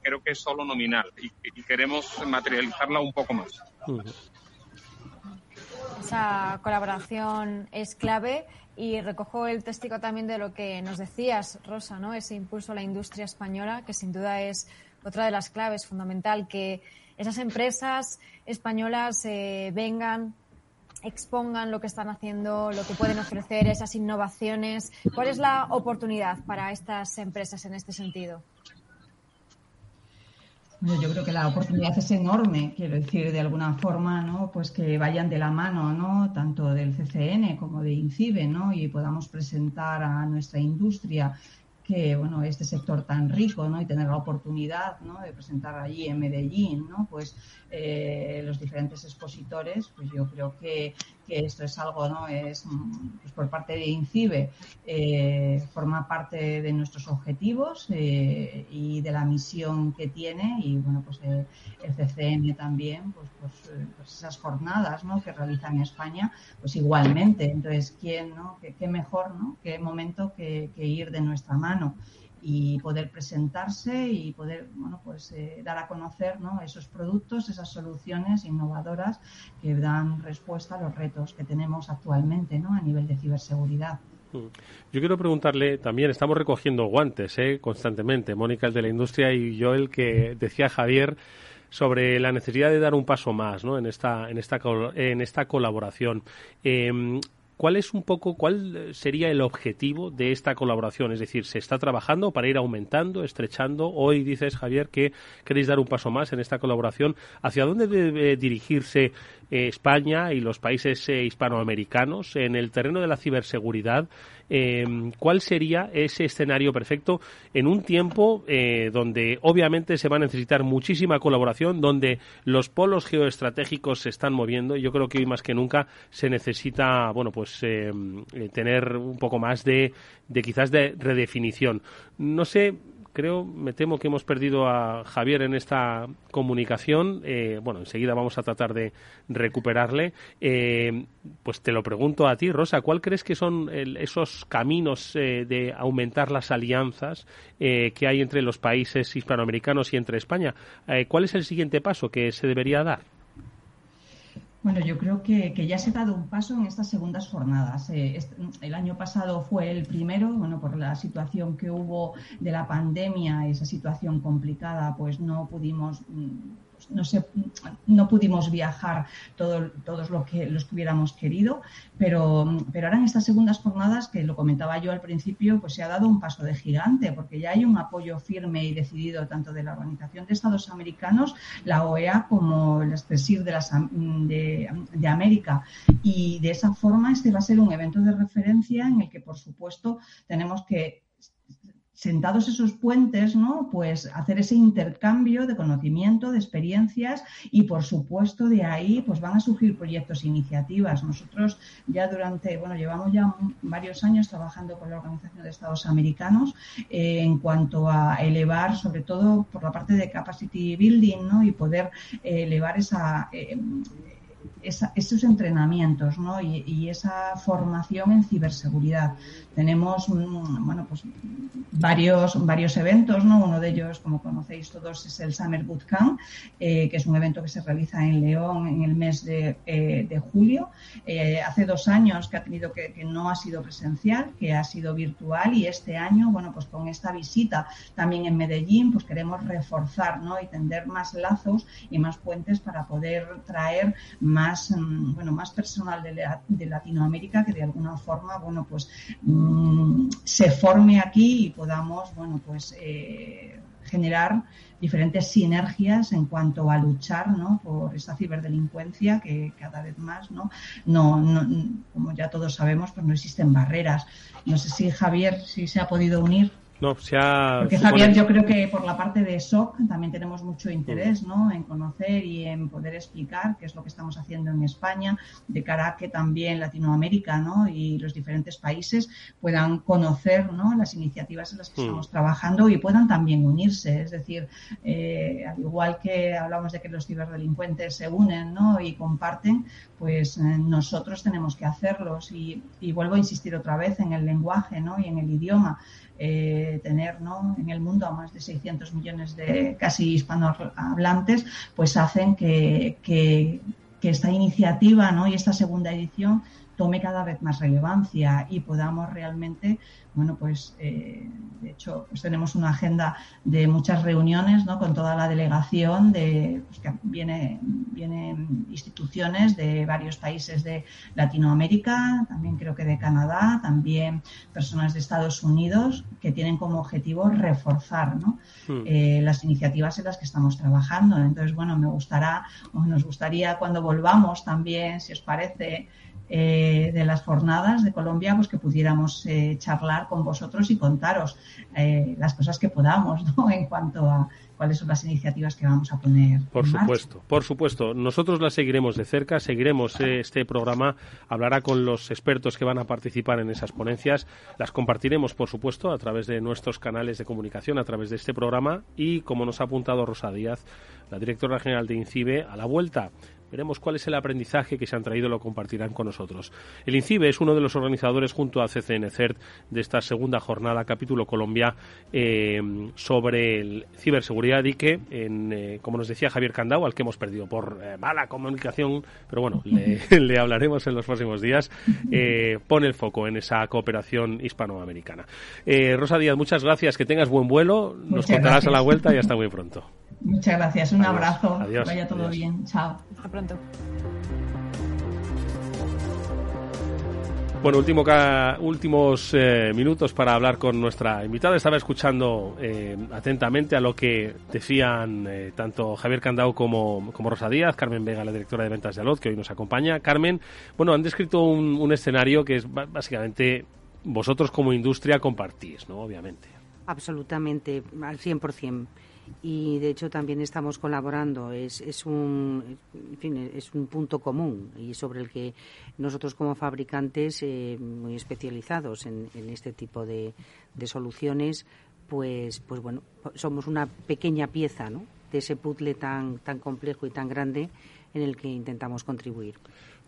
creo que es solo nominal y, queremos materializarla un poco más. Esa colaboración es clave y recojo el testigo también de lo que nos decías, Rosa, ¿no? Ese impulso a la industria española, que sin duda es otra de las claves fundamental, que esas empresas españolas eh, vengan, expongan lo que están haciendo, lo que pueden ofrecer, esas innovaciones. ¿Cuál es la oportunidad para estas empresas en este sentido? yo creo que la oportunidad es enorme, quiero decir, de alguna forma, ¿no? Pues que vayan de la mano, ¿no? Tanto del CCN como de INCIBE, ¿no? Y podamos presentar a nuestra industria que bueno este sector tan rico ¿no? y tener la oportunidad ¿no? de presentar allí en Medellín ¿no? pues eh, los diferentes expositores pues yo creo que que esto es algo, ¿no? Es pues por parte de INCIBE, eh, forma parte de nuestros objetivos eh, y de la misión que tiene y bueno, pues el CCM también, pues, pues, pues, esas jornadas, ¿no? Que realiza en España, pues igualmente. Entonces, ¿quién, no? ¿Qué, mejor, ¿no? Qué momento que, que ir de nuestra mano y poder presentarse y poder bueno pues eh, dar a conocer ¿no? esos productos esas soluciones innovadoras que dan respuesta a los retos que tenemos actualmente a nivel de ciberseguridad mm. yo quiero preguntarle también, estamos recogiendo guantes ¿eh? constantemente, Mónica, el de la industria, y yo el que decía Javier sobre la necesidad de dar un paso más ¿no? en, esta, en, esta, en esta colaboración. Eh, ¿Cuál es un poco, cuál sería el objetivo de esta colaboración? Es decir, ¿se está trabajando para ir aumentando, estrechando? Hoy dices, Javier, que queréis dar un paso más en esta colaboración. ¿Hacia dónde debe dirigirse eh, España y los países eh, hispanoamericanos en el terreno de la ciberseguridad? Em, ¿Cuál sería ese escenario perfecto en un tiempo eh, donde obviamente se va a necesitar muchísima colaboración, donde los polos geoestratégicos se están moviendo? Yo creo que hoy más que nunca se necesita, bueno, pues em, tener un poco más de, de quizás de redefinición. No sé creo, me temo que hemos perdido a Javier en esta comunicación. Eh, bueno, enseguida vamos a tratar de recuperarle. Eh, pues te lo pregunto a ti, Rosa, ¿cuál crees que son esos caminos eh, de aumentar las alianzas que hay entre los países hispanoamericanos y entre España? ¿Cuál es el siguiente paso que se debería dar? Bueno, yo creo que, ya se ha dado un paso en estas segundas jornadas. Eh, el año pasado fue el primero, bueno, por la situación que hubo de la pandemia, esa situación complicada, pues no pudimos mm, no, sé, no pudimos viajar todo, todos lo que, los que hubiéramos querido, pero, pero ahora en estas segundas jornadas, que lo comentaba yo al principio, pues se ha dado un paso de gigante, porque ya hay un apoyo firme y decidido tanto de la Organización de Estados Americanos, la OEA, como el CESIR de, las, de América. Y de esa forma este va a ser un evento de referencia en el que, por supuesto, tenemos que sentados esos puentes, ¿no? Pues hacer ese intercambio de conocimiento, de experiencias y por supuesto de ahí pues van a surgir proyectos e iniciativas. Nosotros ya durante, bueno, llevamos ya varios años trabajando con la Organización de Estados Americanos eh, en cuanto a elevar, sobre todo por la parte de capacity building, ¿no? Y poder eh, elevar esa eh, esos entrenamientos ¿no? y, esa formación en ciberseguridad. Tenemos mm, bueno, pues varios, varios eventos, ¿no? uno de ellos, como conocéis todos, es el Summer Bootcamp, eh, que es un evento que se realiza en León en el mes de, eh, julio. Eh, hace dos años que ha tenido que, que, no ha sido presencial, que ha sido virtual y este año, bueno, pues con esta visita también en Medellín, pues queremos reforzar ¿no? y tender más lazos y más puentes para poder traer más, mm, bueno, más personal de, Latinoamérica que de alguna forma, bueno, pues mm, se forme aquí y podamos, bueno, pues eh, generar diferentes sinergias en cuanto a luchar ¿no? por esta ciberdelincuencia que cada vez más, ¿no? No, como ya todos sabemos, pues no existen barreras. No sé si Javier, si se ha podido unir. No, se ha... Porque Javier, yo creo que por la parte de SOC también tenemos mucho interés ¿no? en conocer y en poder explicar qué es lo que estamos haciendo en España, de cara a que también Latinoamérica ¿no? y los diferentes países puedan conocer ¿no? las iniciativas en las que estamos trabajando y puedan también unirse. Es decir, eh, al igual que hablamos de que los ciberdelincuentes se unen ¿no? y comparten, pues eh, nosotros tenemos que hacerlos. Y, y vuelvo a insistir otra vez en el lenguaje ¿no? y en el idioma. Eh, tener ¿no? en el mundo a más de 600 millones de casi hispanohablantes, pues hacen que, que, que esta iniciativa ¿no? y esta segunda edición tome cada vez más relevancia y podamos realmente bueno, pues eh, de hecho pues tenemos una agenda de muchas reuniones ¿no? con toda la delegación de pues, que viene, vienen instituciones de varios países de Latinoamérica, también creo que de Canadá, también personas de Estados Unidos que tienen como objetivo reforzar ¿no? Hmm. Eh, las iniciativas en las que estamos trabajando. Entonces, bueno, me gustará, o nos gustaría cuando volvamos también, si os parece, eh, de las jornadas de Colombia, pues que pudiéramos eh, charlar con vosotros y contaros eh, las cosas que podamos <laughs> ¿no? en cuanto a cuáles son las iniciativas que vamos a poner. Por supuesto, por supuesto. Nosotros las seguiremos de cerca, seguiremos este programa, hablará con los expertos que van a participar en esas ponencias, las compartiremos, por supuesto, a través de nuestros canales de comunicación, a través de este programa y, como nos ha apuntado Rosa Díaz, la directora general de INCIBE, a la vuelta Veremos cuál es el aprendizaje que se han traído y lo compartirán con nosotros. El INCIBE es uno de los organizadores junto a CCN CERT de esta segunda jornada, capítulo Colombia, eh, sobre el ciberseguridad y que, en, eh, como nos decía Javier Candau, al que hemos perdido por eh, mala comunicación, pero bueno, le, <laughs> hablaremos en los próximos días, pone el foco en esa cooperación hispanoamericana. Rosa Díaz, muchas gracias, que tengas buen vuelo, nos contarás a la vuelta y hasta muy pronto. Muchas gracias, un abrazo. Vaya todo bien. Chao. Hasta pronto. Bueno, último últimos eh, minutos para hablar con nuestra invitada. Estaba escuchando eh, atentamente a lo que decían eh, tanto Javier Candao como, como, Rosa Díaz, Carmen Vega, la directora de ventas de Alot, que hoy nos acompaña. Carmen, bueno, han descrito un, un escenario que es básicamente vosotros como industria compartís, ¿no? Obviamente. Absolutamente, al 100% y de hecho también estamos colaborando. Es, es, un, es un punto común y sobre el que nosotros como fabricantes eh, muy especializados en, este tipo de, de, soluciones, pues, pues bueno, somos una pequeña pieza ¿no? de ese puzzle tan, tan complejo y tan grande en el que intentamos contribuir.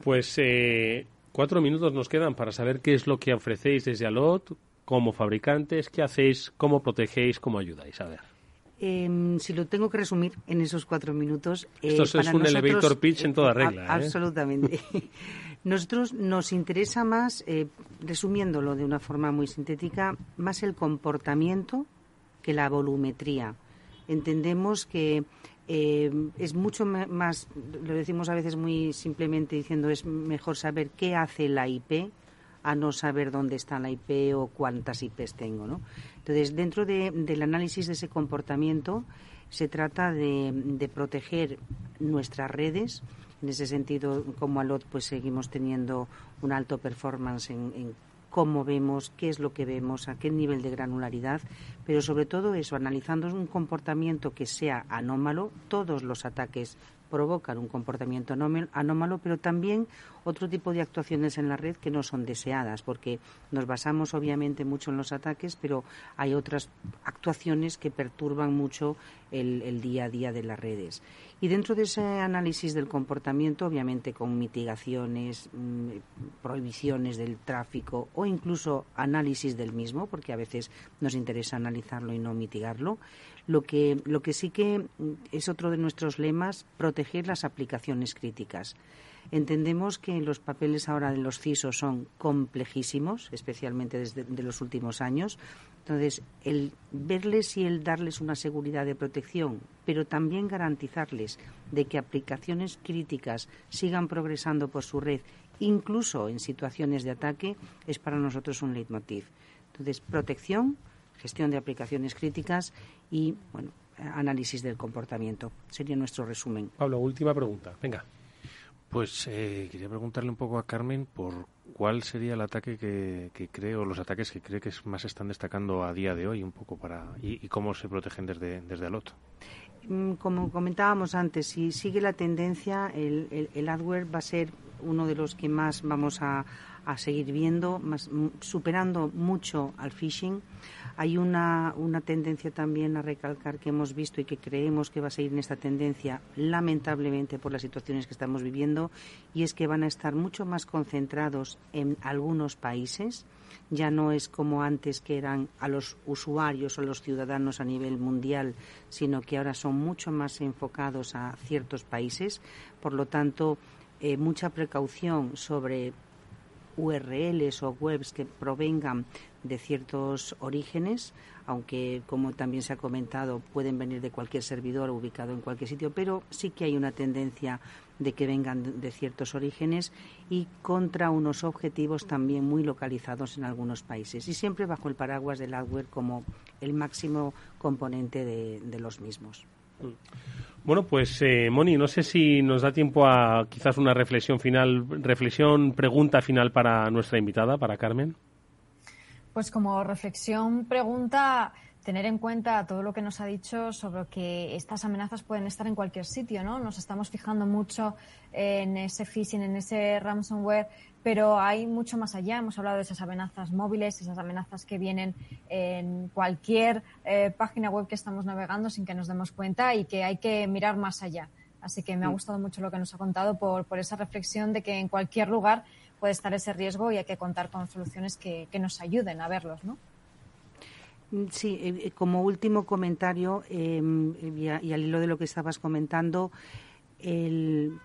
Pues eh, cuatro minutos nos quedan para saber qué es lo que ofrecéis desde Alot como fabricantes, qué hacéis, cómo protegéis, cómo ayudáis. A ver. Em, si lo tengo que resumir en esos cuatro minutos. Esto eh, es un elevator pitch en toda regla. ¿eh? Absolutamente. <laughs> Nosotros nos interesa más, eh, resumiéndolo de una forma muy sintética, más el comportamiento que la volumetría. Entendemos que es mucho más, lo decimos a veces muy simplemente diciendo, es mejor saber qué hace la IP a no saber dónde está la IP o cuántas IPs tengo. ¿no? Entonces, dentro del análisis de ese comportamiento, se trata de, proteger nuestras redes. En ese sentido, como ALOT, pues seguimos teniendo un alto performance en, en cómo vemos, qué es lo que vemos, a qué nivel de granularidad, pero sobre todo eso, analizando un comportamiento que sea anómalo, todos los ataques provocan un comportamiento anómalo, pero también otro tipo de actuaciones en la red que no son deseadas, porque nos basamos obviamente mucho en los ataques, pero hay otras actuaciones que perturban mucho el, día a día de las redes. Y dentro de ese análisis del comportamiento, obviamente con mitigaciones, mm, prohibiciones del tráfico o incluso análisis del mismo, porque a veces nos interesa analizarlo y no mitigarlo, lo que, lo que sí que es otro de nuestros lemas, proteger las aplicaciones críticas. Entendemos que los papeles ahora de los CISO son complejísimos, especialmente desde los últimos años. Entonces, el verles y el darles una seguridad de protección, pero también garantizarles de que aplicaciones críticas sigan progresando por su red, incluso en situaciones de ataque, es para nosotros un leitmotiv. Entonces, protección, gestión de aplicaciones críticas y bueno, análisis del comportamiento. Sería nuestro resumen. Pablo, última pregunta. Venga. Pues eh, quería preguntarle un poco a Carmen por cuál sería el ataque que, que cree o los ataques que cree que más están destacando a día de hoy un poco para y, cómo se protegen desde, desde Alot. Mm, como comentábamos antes, si sigue la tendencia, el, el, adware va a ser uno de los que más vamos a, a seguir viendo, más, superando mucho al phishing. Hay una, una tendencia también a recalcar que hemos visto y que creemos que va a seguir en esta tendencia, lamentablemente por las situaciones que estamos viviendo, y es que van a estar mucho más concentrados en algunos países. Ya no es como antes que eran a los usuarios o a los ciudadanos a nivel mundial, sino que ahora son mucho más enfocados a ciertos países. Por lo tanto, eh, mucha precaución sobre URLs o webs que provengan de ciertos orígenes, aunque como también se ha comentado pueden venir de cualquier servidor ubicado en cualquier sitio, pero sí que hay una tendencia de que vengan de ciertos orígenes y contra unos objetivos también muy localizados en algunos países y siempre bajo el paraguas del hardware como el máximo componente de, los mismos. Bueno, pues eh, Moni, no sé si nos da tiempo a quizás una reflexión final, reflexión, pregunta final para nuestra invitada, para Carmen. Pues como reflexión, pregunta, tener en cuenta todo lo que nos ha dicho sobre que estas amenazas pueden estar en cualquier sitio, ¿no? Nos estamos fijando mucho en ese phishing, en ese ransomware, pero hay mucho más allá. Hemos hablado de esas amenazas móviles, esas amenazas que vienen en cualquier eh, página web que estamos navegando sin que nos demos cuenta y que hay que mirar más allá. Así que me ha mm. gustado mucho lo que nos ha contado por, por esa reflexión de que en cualquier lugar puede estar ese riesgo y hay que contar con soluciones que, nos ayuden a verlos, ¿no? Mm, sí, eh, eh, como último comentario em, y, al hilo de lo que estabas comentando,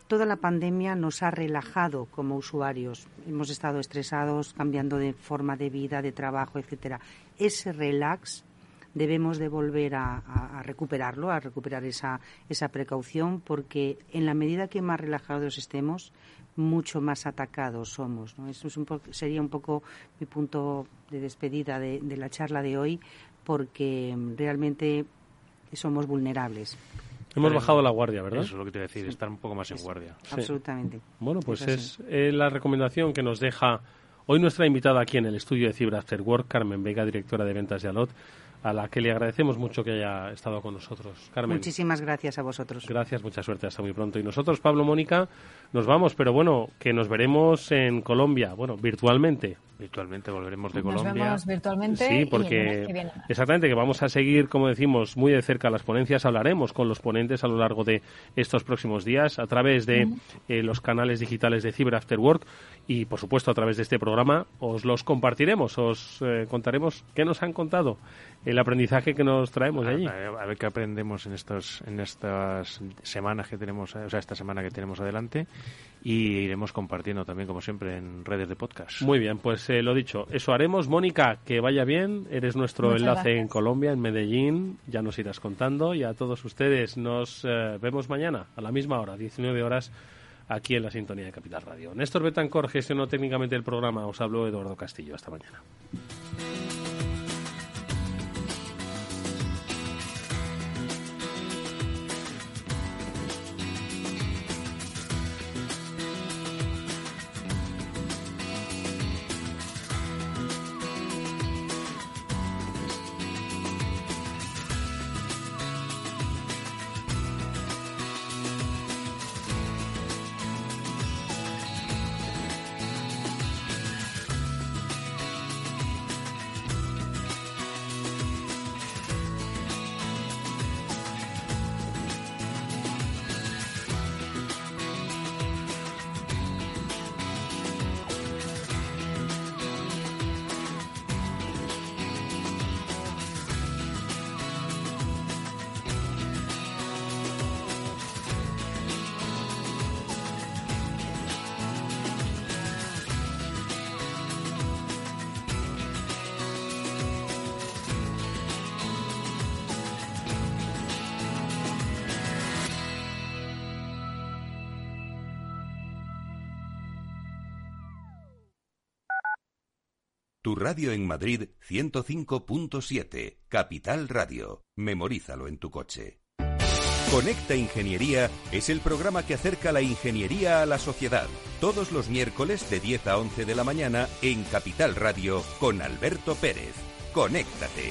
toda la pandemia nos ha relajado como usuarios. Hemos estado estresados, cambiando de forma de vida, de trabajo, etcétera. Ese relax debemos de volver a, a, recuperarlo, a recuperar esa, esa precaución, porque en la medida que más relajados estemos, mucho más atacados somos. ¿no? Eso es un sería un poco mi punto de despedida de, la charla de hoy, porque realmente somos vulnerables. Hemos bajado la guardia, ¿verdad? Eso es lo que te voy a decir, estar un poco más en guardia. Absolutamente. Bueno, pues es, eh, la recomendación que nos deja hoy nuestra invitada aquí en el estudio de Cibra After Work, Carmen Vega, directora de ventas de Alot a la que le agradecemos mucho que haya estado con nosotros. Carmen. Muchísimas gracias a vosotros. Gracias, mucha suerte, hasta muy pronto. Y nosotros, Pablo Mónica, nos vamos, pero bueno, que nos veremos en Colombia, bueno, virtualmente. Virtualmente volveremos de nos Colombia. Vemos virtualmente. Sí, porque exactamente que vamos a seguir, como decimos, muy de cerca las ponencias. Hablaremos con los ponentes a lo largo de estos próximos días a través de eh, los canales digitales de Cyber After Work y, por supuesto, a través de este programa os los compartiremos, os eh, contaremos qué nos han contado el aprendizaje que nos traemos de allí. A, ver qué aprendemos en estos en estas semanas que tenemos, o sea, esta semana que tenemos adelante y iremos compartiendo también como siempre en redes de podcast. Muy bien, pues eh, lo dicho, eso haremos. Mónica, que vaya bien, eres nuestro enlace en Colombia, en Medellín, ya nos irás contando y a todos ustedes nos eh, vemos mañana a la misma hora, 19 horas aquí en la sintonía de Capital Radio. Néstor Betancor gestionó técnicamente el programa, os habló Eduardo Castillo. Hasta mañana. Tu radio en Madrid 105.7, Capital Radio. Memorízalo en tu coche. Conecta Ingeniería es el programa que acerca la ingeniería a la sociedad. Todos los miércoles de 10 a 11 de la mañana en Capital Radio con Alberto Pérez. Conéctate.